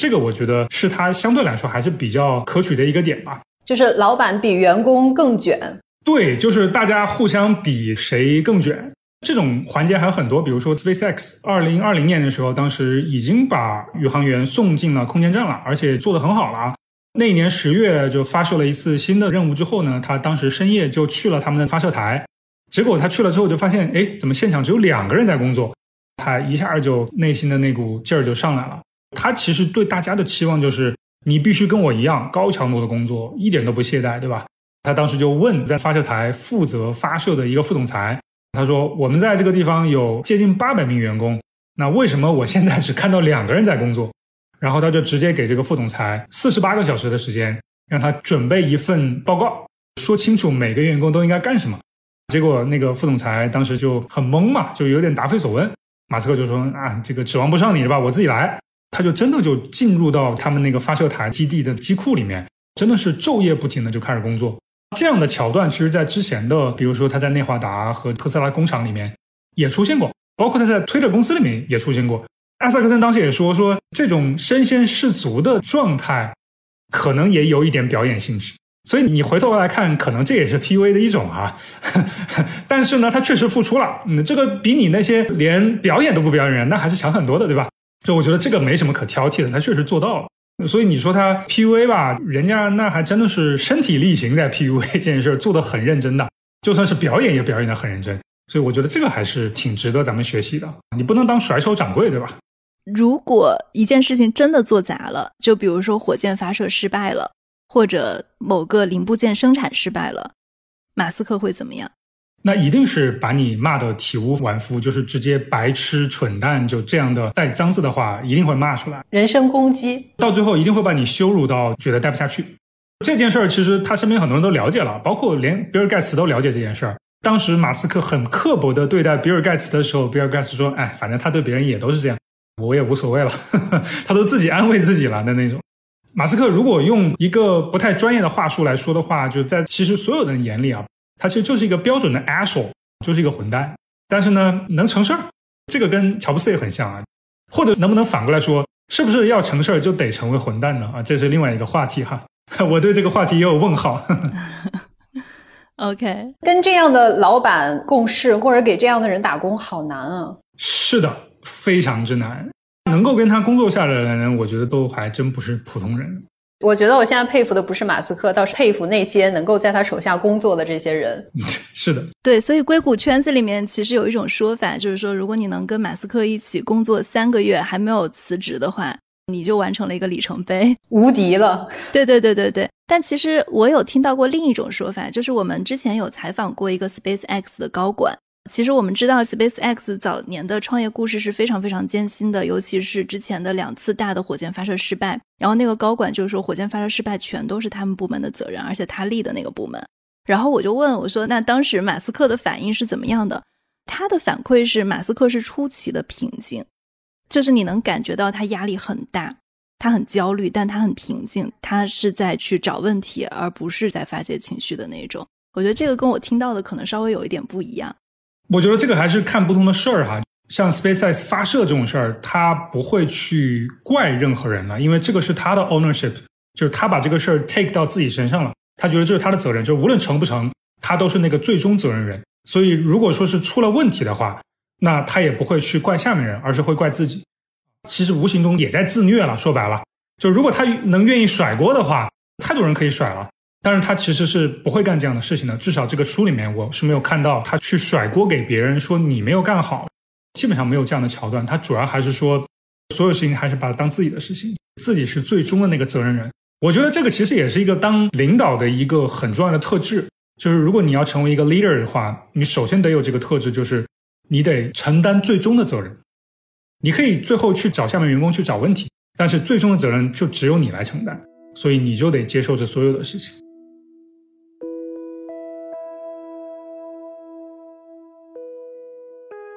这个我觉得是他相对来说还是比较可取的一个点吧。就是老板比员工更卷。对，就是大家互相比谁更卷。这种环节还有很多，比如说 SpaceX，二零二零年的时候，当时已经把宇航员送进了空间站了，而且做得很好了。那一年十月就发射了一次新的任务之后呢，他当时深夜就去了他们的发射台。结果他去了之后就发现，哎，怎么现场只有两个人在工作？他一下就内心的那股劲儿就上来了。他其实对大家的期望就是，你必须跟我一样高强度的工作，一点都不懈怠，对吧？他当时就问在发射台负责发射的一个副总裁，他说：“我们在这个地方有接近八百名员工，那为什么我现在只看到两个人在工作？”然后他就直接给这个副总裁四十八个小时的时间，让他准备一份报告，说清楚每个员工都应该干什么。结果那个副总裁当时就很懵嘛，就有点答非所问。马斯克就说：“啊，这个指望不上你的吧，我自己来。”他就真的就进入到他们那个发射台基地的机库里面，真的是昼夜不停的就开始工作。这样的桥段，其实在之前的，比如说他在内华达和特斯拉工厂里面也出现过，包括他在推特公司里面也出现过。艾萨克森当时也说：“说这种身先士卒的状态，可能也有一点表演性质。”所以你回头来看，可能这也是 PUA 的一种啊，但是呢，他确实付出了，嗯，这个比你那些连表演都不表演人，那还是强很多的，对吧？就我觉得这个没什么可挑剔的，他确实做到了。所以你说他 PUA 吧，人家那还真的是身体力行在 PUA 这件事做的很认真的，就算是表演也表演的很认真。所以我觉得这个还是挺值得咱们学习的。你不能当甩手掌柜，对吧？如果一件事情真的做砸了，就比如说火箭发射失败了。或者某个零部件生产失败了，马斯克会怎么样？那一定是把你骂得体无完肤，就是直接白痴、蠢蛋，就这样的带脏字的话，一定会骂出来，人身攻击，到最后一定会把你羞辱到觉得待不下去。这件事儿其实他身边很多人都了解了，包括连比尔盖茨都了解这件事儿。当时马斯克很刻薄的对待比尔盖茨的时候，比尔盖茨说：“哎，反正他对别人也都是这样，我也无所谓了。”他都自己安慰自己了的那种。马斯克如果用一个不太专业的话术来说的话，就在其实所有的人眼里啊，他其实就是一个标准的 asshole，就是一个混蛋。但是呢，能成事儿，这个跟乔布斯也很像啊。或者能不能反过来说，是不是要成事儿就得成为混蛋呢？啊，这是另外一个话题哈。我对这个话题也有问号。OK，跟这样的老板共事，或者给这样的人打工，好难啊！是的，非常之难。能够跟他工作下来的人，我觉得都还真不是普通人。我觉得我现在佩服的不是马斯克，倒是佩服那些能够在他手下工作的这些人。是的，对，所以硅谷圈子里面其实有一种说法，就是说，如果你能跟马斯克一起工作三个月还没有辞职的话，你就完成了一个里程碑，无敌了。对对对对对。但其实我有听到过另一种说法，就是我们之前有采访过一个 SpaceX 的高管。其实我们知道 SpaceX 早年的创业故事是非常非常艰辛的，尤其是之前的两次大的火箭发射失败。然后那个高管就说，火箭发射失败全都是他们部门的责任，而且他立的那个部门。然后我就问我说，那当时马斯克的反应是怎么样的？他的反馈是，马斯克是出奇的平静，就是你能感觉到他压力很大，他很焦虑，但他很平静，他是在去找问题，而不是在发泄情绪的那种。我觉得这个跟我听到的可能稍微有一点不一样。我觉得这个还是看不同的事儿哈。像 SpaceX 发射这种事儿，他不会去怪任何人了，因为这个是他的 ownership，就是他把这个事儿 take 到自己身上了，他觉得这是他的责任，就是无论成不成，他都是那个最终责任人。所以如果说是出了问题的话，那他也不会去怪下面人，而是会怪自己。其实无形中也在自虐了。说白了，就如果他能愿意甩锅的话，太多人可以甩了。但是他其实是不会干这样的事情的，至少这个书里面我是没有看到他去甩锅给别人，说你没有干好，基本上没有这样的桥段。他主要还是说，所有事情还是把它当自己的事情，自己是最终的那个责任人。我觉得这个其实也是一个当领导的一个很重要的特质，就是如果你要成为一个 leader 的话，你首先得有这个特质，就是你得承担最终的责任。你可以最后去找下面员工去找问题，但是最终的责任就只有你来承担，所以你就得接受这所有的事情。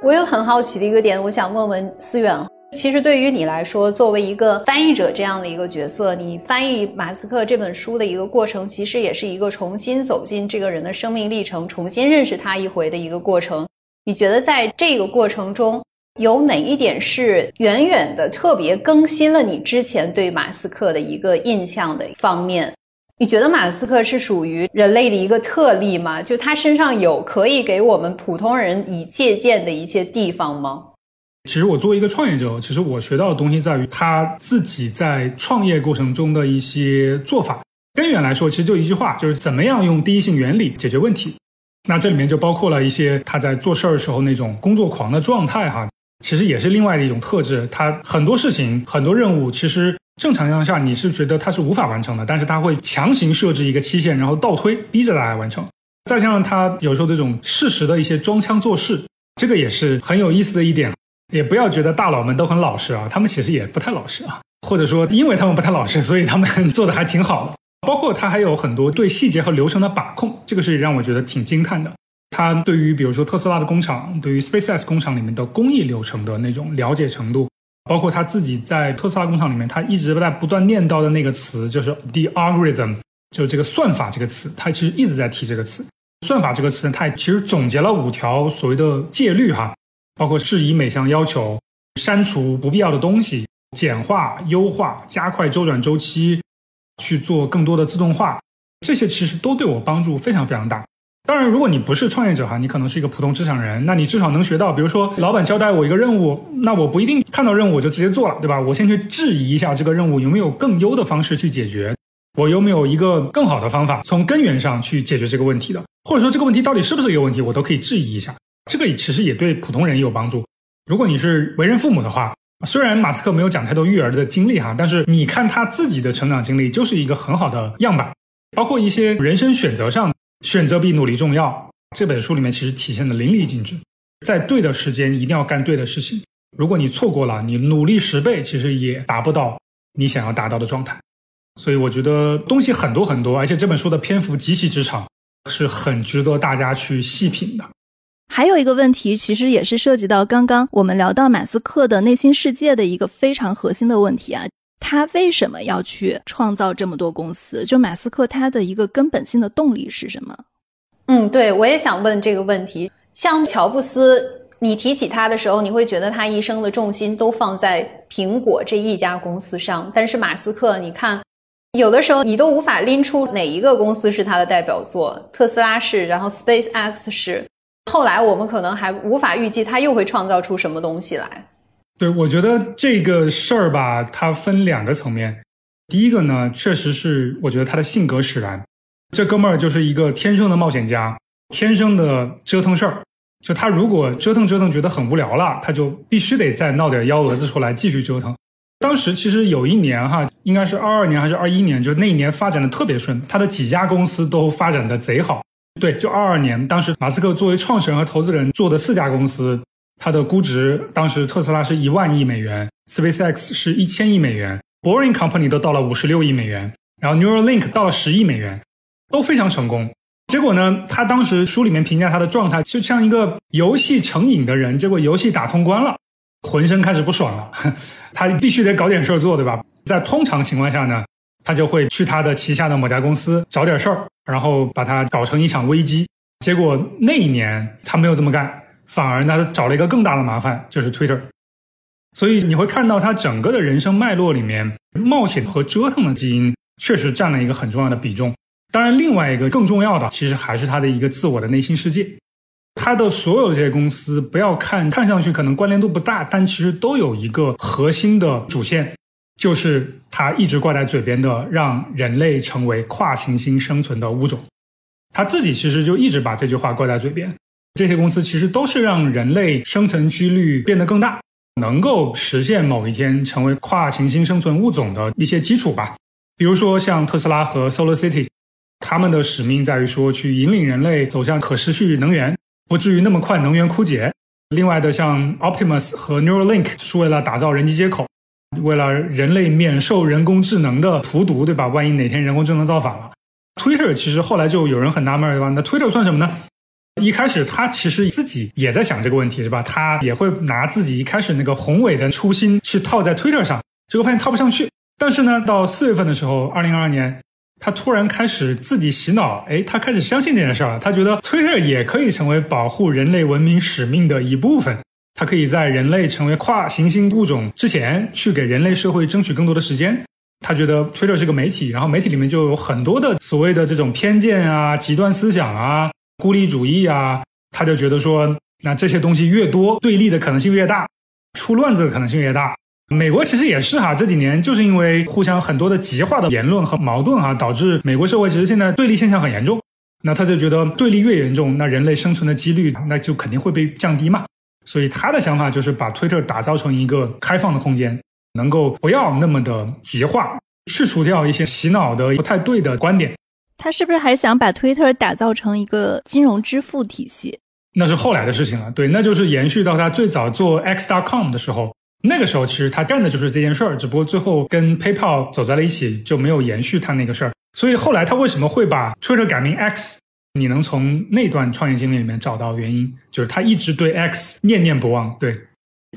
我有很好奇的一个点，我想问问思远。其实对于你来说，作为一个翻译者这样的一个角色，你翻译马斯克这本书的一个过程，其实也是一个重新走进这个人的生命历程，重新认识他一回的一个过程。你觉得在这个过程中，有哪一点是远远的特别更新了你之前对马斯克的一个印象的方面？你觉得马斯克是属于人类的一个特例吗？就他身上有可以给我们普通人以借鉴的一些地方吗？其实我作为一个创业者，其实我学到的东西在于他自己在创业过程中的一些做法。根源来说，其实就一句话，就是怎么样用第一性原理解决问题。那这里面就包括了一些他在做事儿的时候那种工作狂的状态，哈，其实也是另外的一种特质。他很多事情、很多任务，其实正常情况下你是觉得他是无法完成的，但是他会强行设置一个期限，然后倒推，逼着大家完成。再加上他有时候这种适时的一些装腔作势，这个也是很有意思的一点。也不要觉得大佬们都很老实啊，他们其实也不太老实啊，或者说因为他们不太老实，所以他们做的还挺好的。包括他还有很多对细节和流程的把控，这个是让我觉得挺惊叹的。他对于比如说特斯拉的工厂，对于 SpaceX 工厂里面的工艺流程的那种了解程度，包括他自己在特斯拉工厂里面，他一直在不断念叨的那个词，就是 the algorithm，就这个算法这个词，他其实一直在提这个词。算法这个词，他其实总结了五条所谓的戒律哈。包括质疑每项要求、删除不必要的东西、简化、优化、加快周转周期、去做更多的自动化，这些其实都对我帮助非常非常大。当然，如果你不是创业者哈，你可能是一个普通职场人，那你至少能学到，比如说老板交代我一个任务，那我不一定看到任务我就直接做了，对吧？我先去质疑一下这个任务有没有更优的方式去解决，我有没有一个更好的方法从根源上去解决这个问题的，或者说这个问题到底是不是一个问题，我都可以质疑一下。这个其实也对普通人有帮助。如果你是为人父母的话，虽然马斯克没有讲太多育儿的经历哈，但是你看他自己的成长经历就是一个很好的样板。包括一些人生选择上，选择比努力重要。这本书里面其实体现的淋漓尽致，在对的时间一定要干对的事情。如果你错过了，你努力十倍，其实也达不到你想要达到的状态。所以我觉得东西很多很多，而且这本书的篇幅极其之长，是很值得大家去细品的。还有一个问题，其实也是涉及到刚刚我们聊到马斯克的内心世界的一个非常核心的问题啊，他为什么要去创造这么多公司？就马斯克他的一个根本性的动力是什么？嗯，对我也想问这个问题。像乔布斯，你提起他的时候，你会觉得他一生的重心都放在苹果这一家公司上，但是马斯克，你看。有的时候你都无法拎出哪一个公司是他的代表作，特斯拉是，然后 Space X 是，后来我们可能还无法预计他又会创造出什么东西来。对，我觉得这个事儿吧，它分两个层面。第一个呢，确实是我觉得他的性格使然，这哥们儿就是一个天生的冒险家，天生的折腾事儿。就他如果折腾折腾觉得很无聊了，他就必须得再闹点幺蛾子出来继续折腾。当时其实有一年哈，应该是二二年还是二一年，就那一年发展的特别顺，他的几家公司都发展的贼好。对，就二二年，当时马斯克作为创始人和投资人做的四家公司，它的估值当时特斯拉是一万亿美元，SpaceX 是一千亿美元，Boring Company 都到了五十六亿美元，然后 Neuralink 到了十亿美元，都非常成功。结果呢，他当时书里面评价他的状态就像一个游戏成瘾的人，结果游戏打通关了。浑身开始不爽了，他必须得搞点事儿做，对吧？在通常情况下呢，他就会去他的旗下的某家公司找点事儿，然后把它搞成一场危机。结果那一年他没有这么干，反而呢找了一个更大的麻烦，就是 Twitter。所以你会看到他整个的人生脉络里面，冒险和折腾的基因确实占了一个很重要的比重。当然，另外一个更重要的，其实还是他的一个自我的内心世界。他的所有这些公司，不要看看上去可能关联度不大，但其实都有一个核心的主线，就是他一直挂在嘴边的，让人类成为跨行星生存的物种。他自己其实就一直把这句话挂在嘴边。这些公司其实都是让人类生存几率变得更大，能够实现某一天成为跨行星生存物种的一些基础吧。比如说像特斯拉和 Solar City，他们的使命在于说去引领人类走向可持续能源。不至于那么快能源枯竭。另外的，像 Optimus 和 Neuralink 是为了打造人机接口，为了人类免受人工智能的荼毒，对吧？万一哪天人工智能造反了，Twitter 其实后来就有人很纳闷，对吧？那 Twitter 算什么呢？一开始他其实自己也在想这个问题，是吧？他也会拿自己一开始那个宏伟的初心去套在 Twitter 上，结果发现套不上去。但是呢，到四月份的时候，二零二二年。他突然开始自己洗脑，哎，他开始相信这件事儿了。他觉得 Twitter 也可以成为保护人类文明使命的一部分。他可以在人类成为跨行星物种之前，去给人类社会争取更多的时间。他觉得 Twitter 是个媒体，然后媒体里面就有很多的所谓的这种偏见啊、极端思想啊、孤立主义啊。他就觉得说，那这些东西越多，对立的可能性越大，出乱子的可能性越大。美国其实也是哈，这几年就是因为互相很多的极化的言论和矛盾哈，导致美国社会其实现在对立现象很严重。那他就觉得对立越严重，那人类生存的几率那就肯定会被降低嘛。所以他的想法就是把 Twitter 打造成一个开放的空间，能够不要那么的极化，去除掉一些洗脑的不太对的观点。他是不是还想把 Twitter 打造成一个金融支付体系？那是后来的事情了。对，那就是延续到他最早做 X.com 的时候。那个时候其实他干的就是这件事儿，只不过最后跟 PayPal 走在了一起，就没有延续他那个事儿。所以后来他为什么会把 Twitter 改名 X？你能从那段创业经历里面找到原因，就是他一直对 X 念念不忘。对，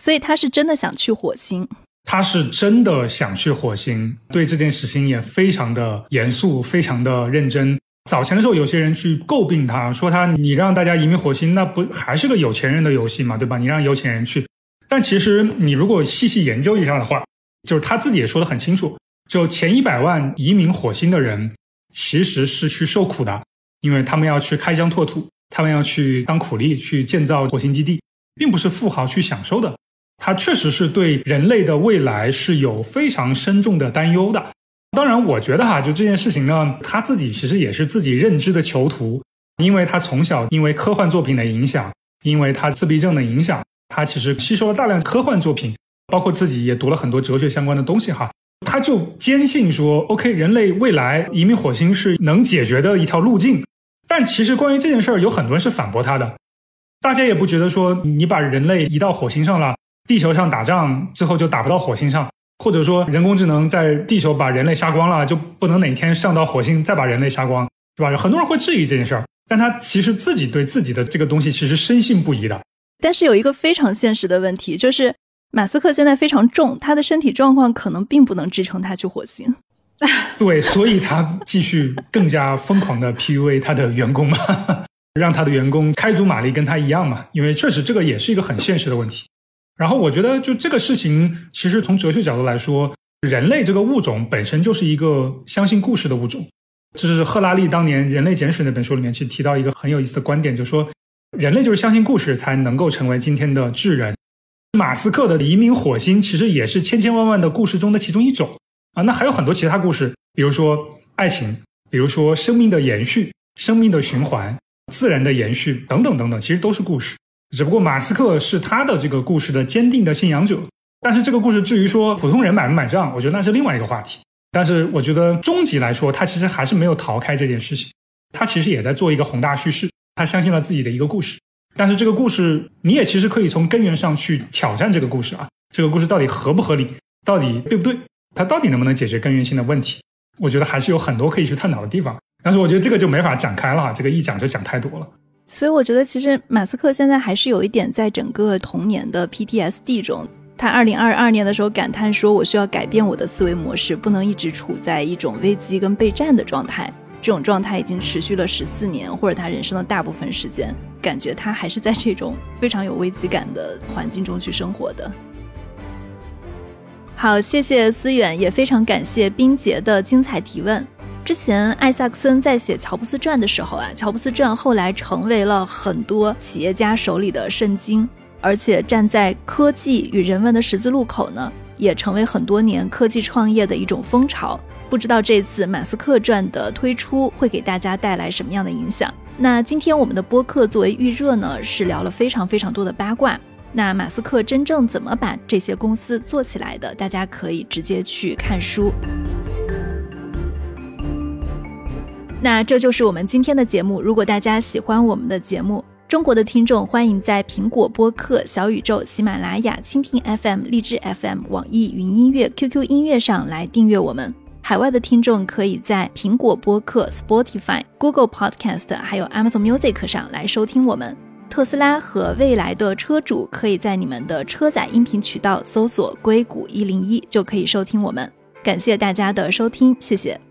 所以他是真的想去火星，他是真的想去火星，对这件事情也非常的严肃，非常的认真。早前的时候，有些人去诟病他，说他你让大家移民火星，那不还是个有钱人的游戏嘛，对吧？你让有钱人去。但其实你如果细细研究一下的话，就是他自己也说的很清楚，就前一百万移民火星的人其实是去受苦的，因为他们要去开疆拓土，他们要去当苦力，去建造火星基地，并不是富豪去享受的。他确实是对人类的未来是有非常深重的担忧的。当然，我觉得哈，就这件事情呢，他自己其实也是自己认知的囚徒，因为他从小因为科幻作品的影响，因为他自闭症的影响。他其实吸收了大量科幻作品，包括自己也读了很多哲学相关的东西哈。他就坚信说，OK，人类未来移民火星是能解决的一条路径。但其实关于这件事儿，有很多人是反驳他的。大家也不觉得说，你把人类移到火星上了，地球上打仗最后就打不到火星上，或者说人工智能在地球把人类杀光了，就不能哪天上到火星再把人类杀光，是吧？很多人会质疑这件事儿，但他其实自己对自己的这个东西其实深信不疑的。但是有一个非常现实的问题，就是马斯克现在非常重，他的身体状况可能并不能支撑他去火星。对，所以他继续更加疯狂的 PUA 他的员工嘛，让他的员工开足马力跟他一样嘛，因为确实这个也是一个很现实的问题。然后我觉得，就这个事情，其实从哲学角度来说，人类这个物种本身就是一个相信故事的物种。这是赫拉利当年《人类简史》那本书里面去提到一个很有意思的观点，就说人类就是相信故事才能够成为今天的智人。马斯克的移民火星其实也是千千万万的故事中的其中一种啊。那还有很多其他故事，比如说爱情，比如说生命的延续、生命的循环、自然的延续等等等等，其实都是故事。只不过马斯克是他的这个故事的坚定的信仰者，但是这个故事至于说普通人买不买账，我觉得那是另外一个话题。但是我觉得终极来说，他其实还是没有逃开这件事情，他其实也在做一个宏大叙事，他相信了自己的一个故事。但是这个故事，你也其实可以从根源上去挑战这个故事啊，这个故事到底合不合理，到底对不对，它到底能不能解决根源性的问题？我觉得还是有很多可以去探讨的地方。但是我觉得这个就没法展开了，这个一讲就讲太多了。所以我觉得，其实马斯克现在还是有一点在整个童年的 PTSD 中。他二零二二年的时候感叹说：“我需要改变我的思维模式，不能一直处在一种危机跟备战的状态。这种状态已经持续了十四年，或者他人生的大部分时间，感觉他还是在这种非常有危机感的环境中去生活的。”好，谢谢思远，也非常感谢冰洁的精彩提问。之前艾萨克森在写乔布斯传的时候啊，乔布斯传后来成为了很多企业家手里的圣经，而且站在科技与人文的十字路口呢，也成为很多年科技创业的一种风潮。不知道这次马斯克传的推出会给大家带来什么样的影响？那今天我们的播客作为预热呢，是聊了非常非常多的八卦。那马斯克真正怎么把这些公司做起来的？大家可以直接去看书。那这就是我们今天的节目。如果大家喜欢我们的节目，中国的听众欢迎在苹果播客、小宇宙、喜马拉雅、蜻蜓 FM、荔枝 FM、网易云音乐、QQ 音乐上来订阅我们。海外的听众可以在苹果播客、Spotify、Google Podcast 还有 Amazon Music 上来收听我们。特斯拉和未来的车主可以在你们的车载音频渠道搜索“硅谷一零一”就可以收听我们。感谢大家的收听，谢谢。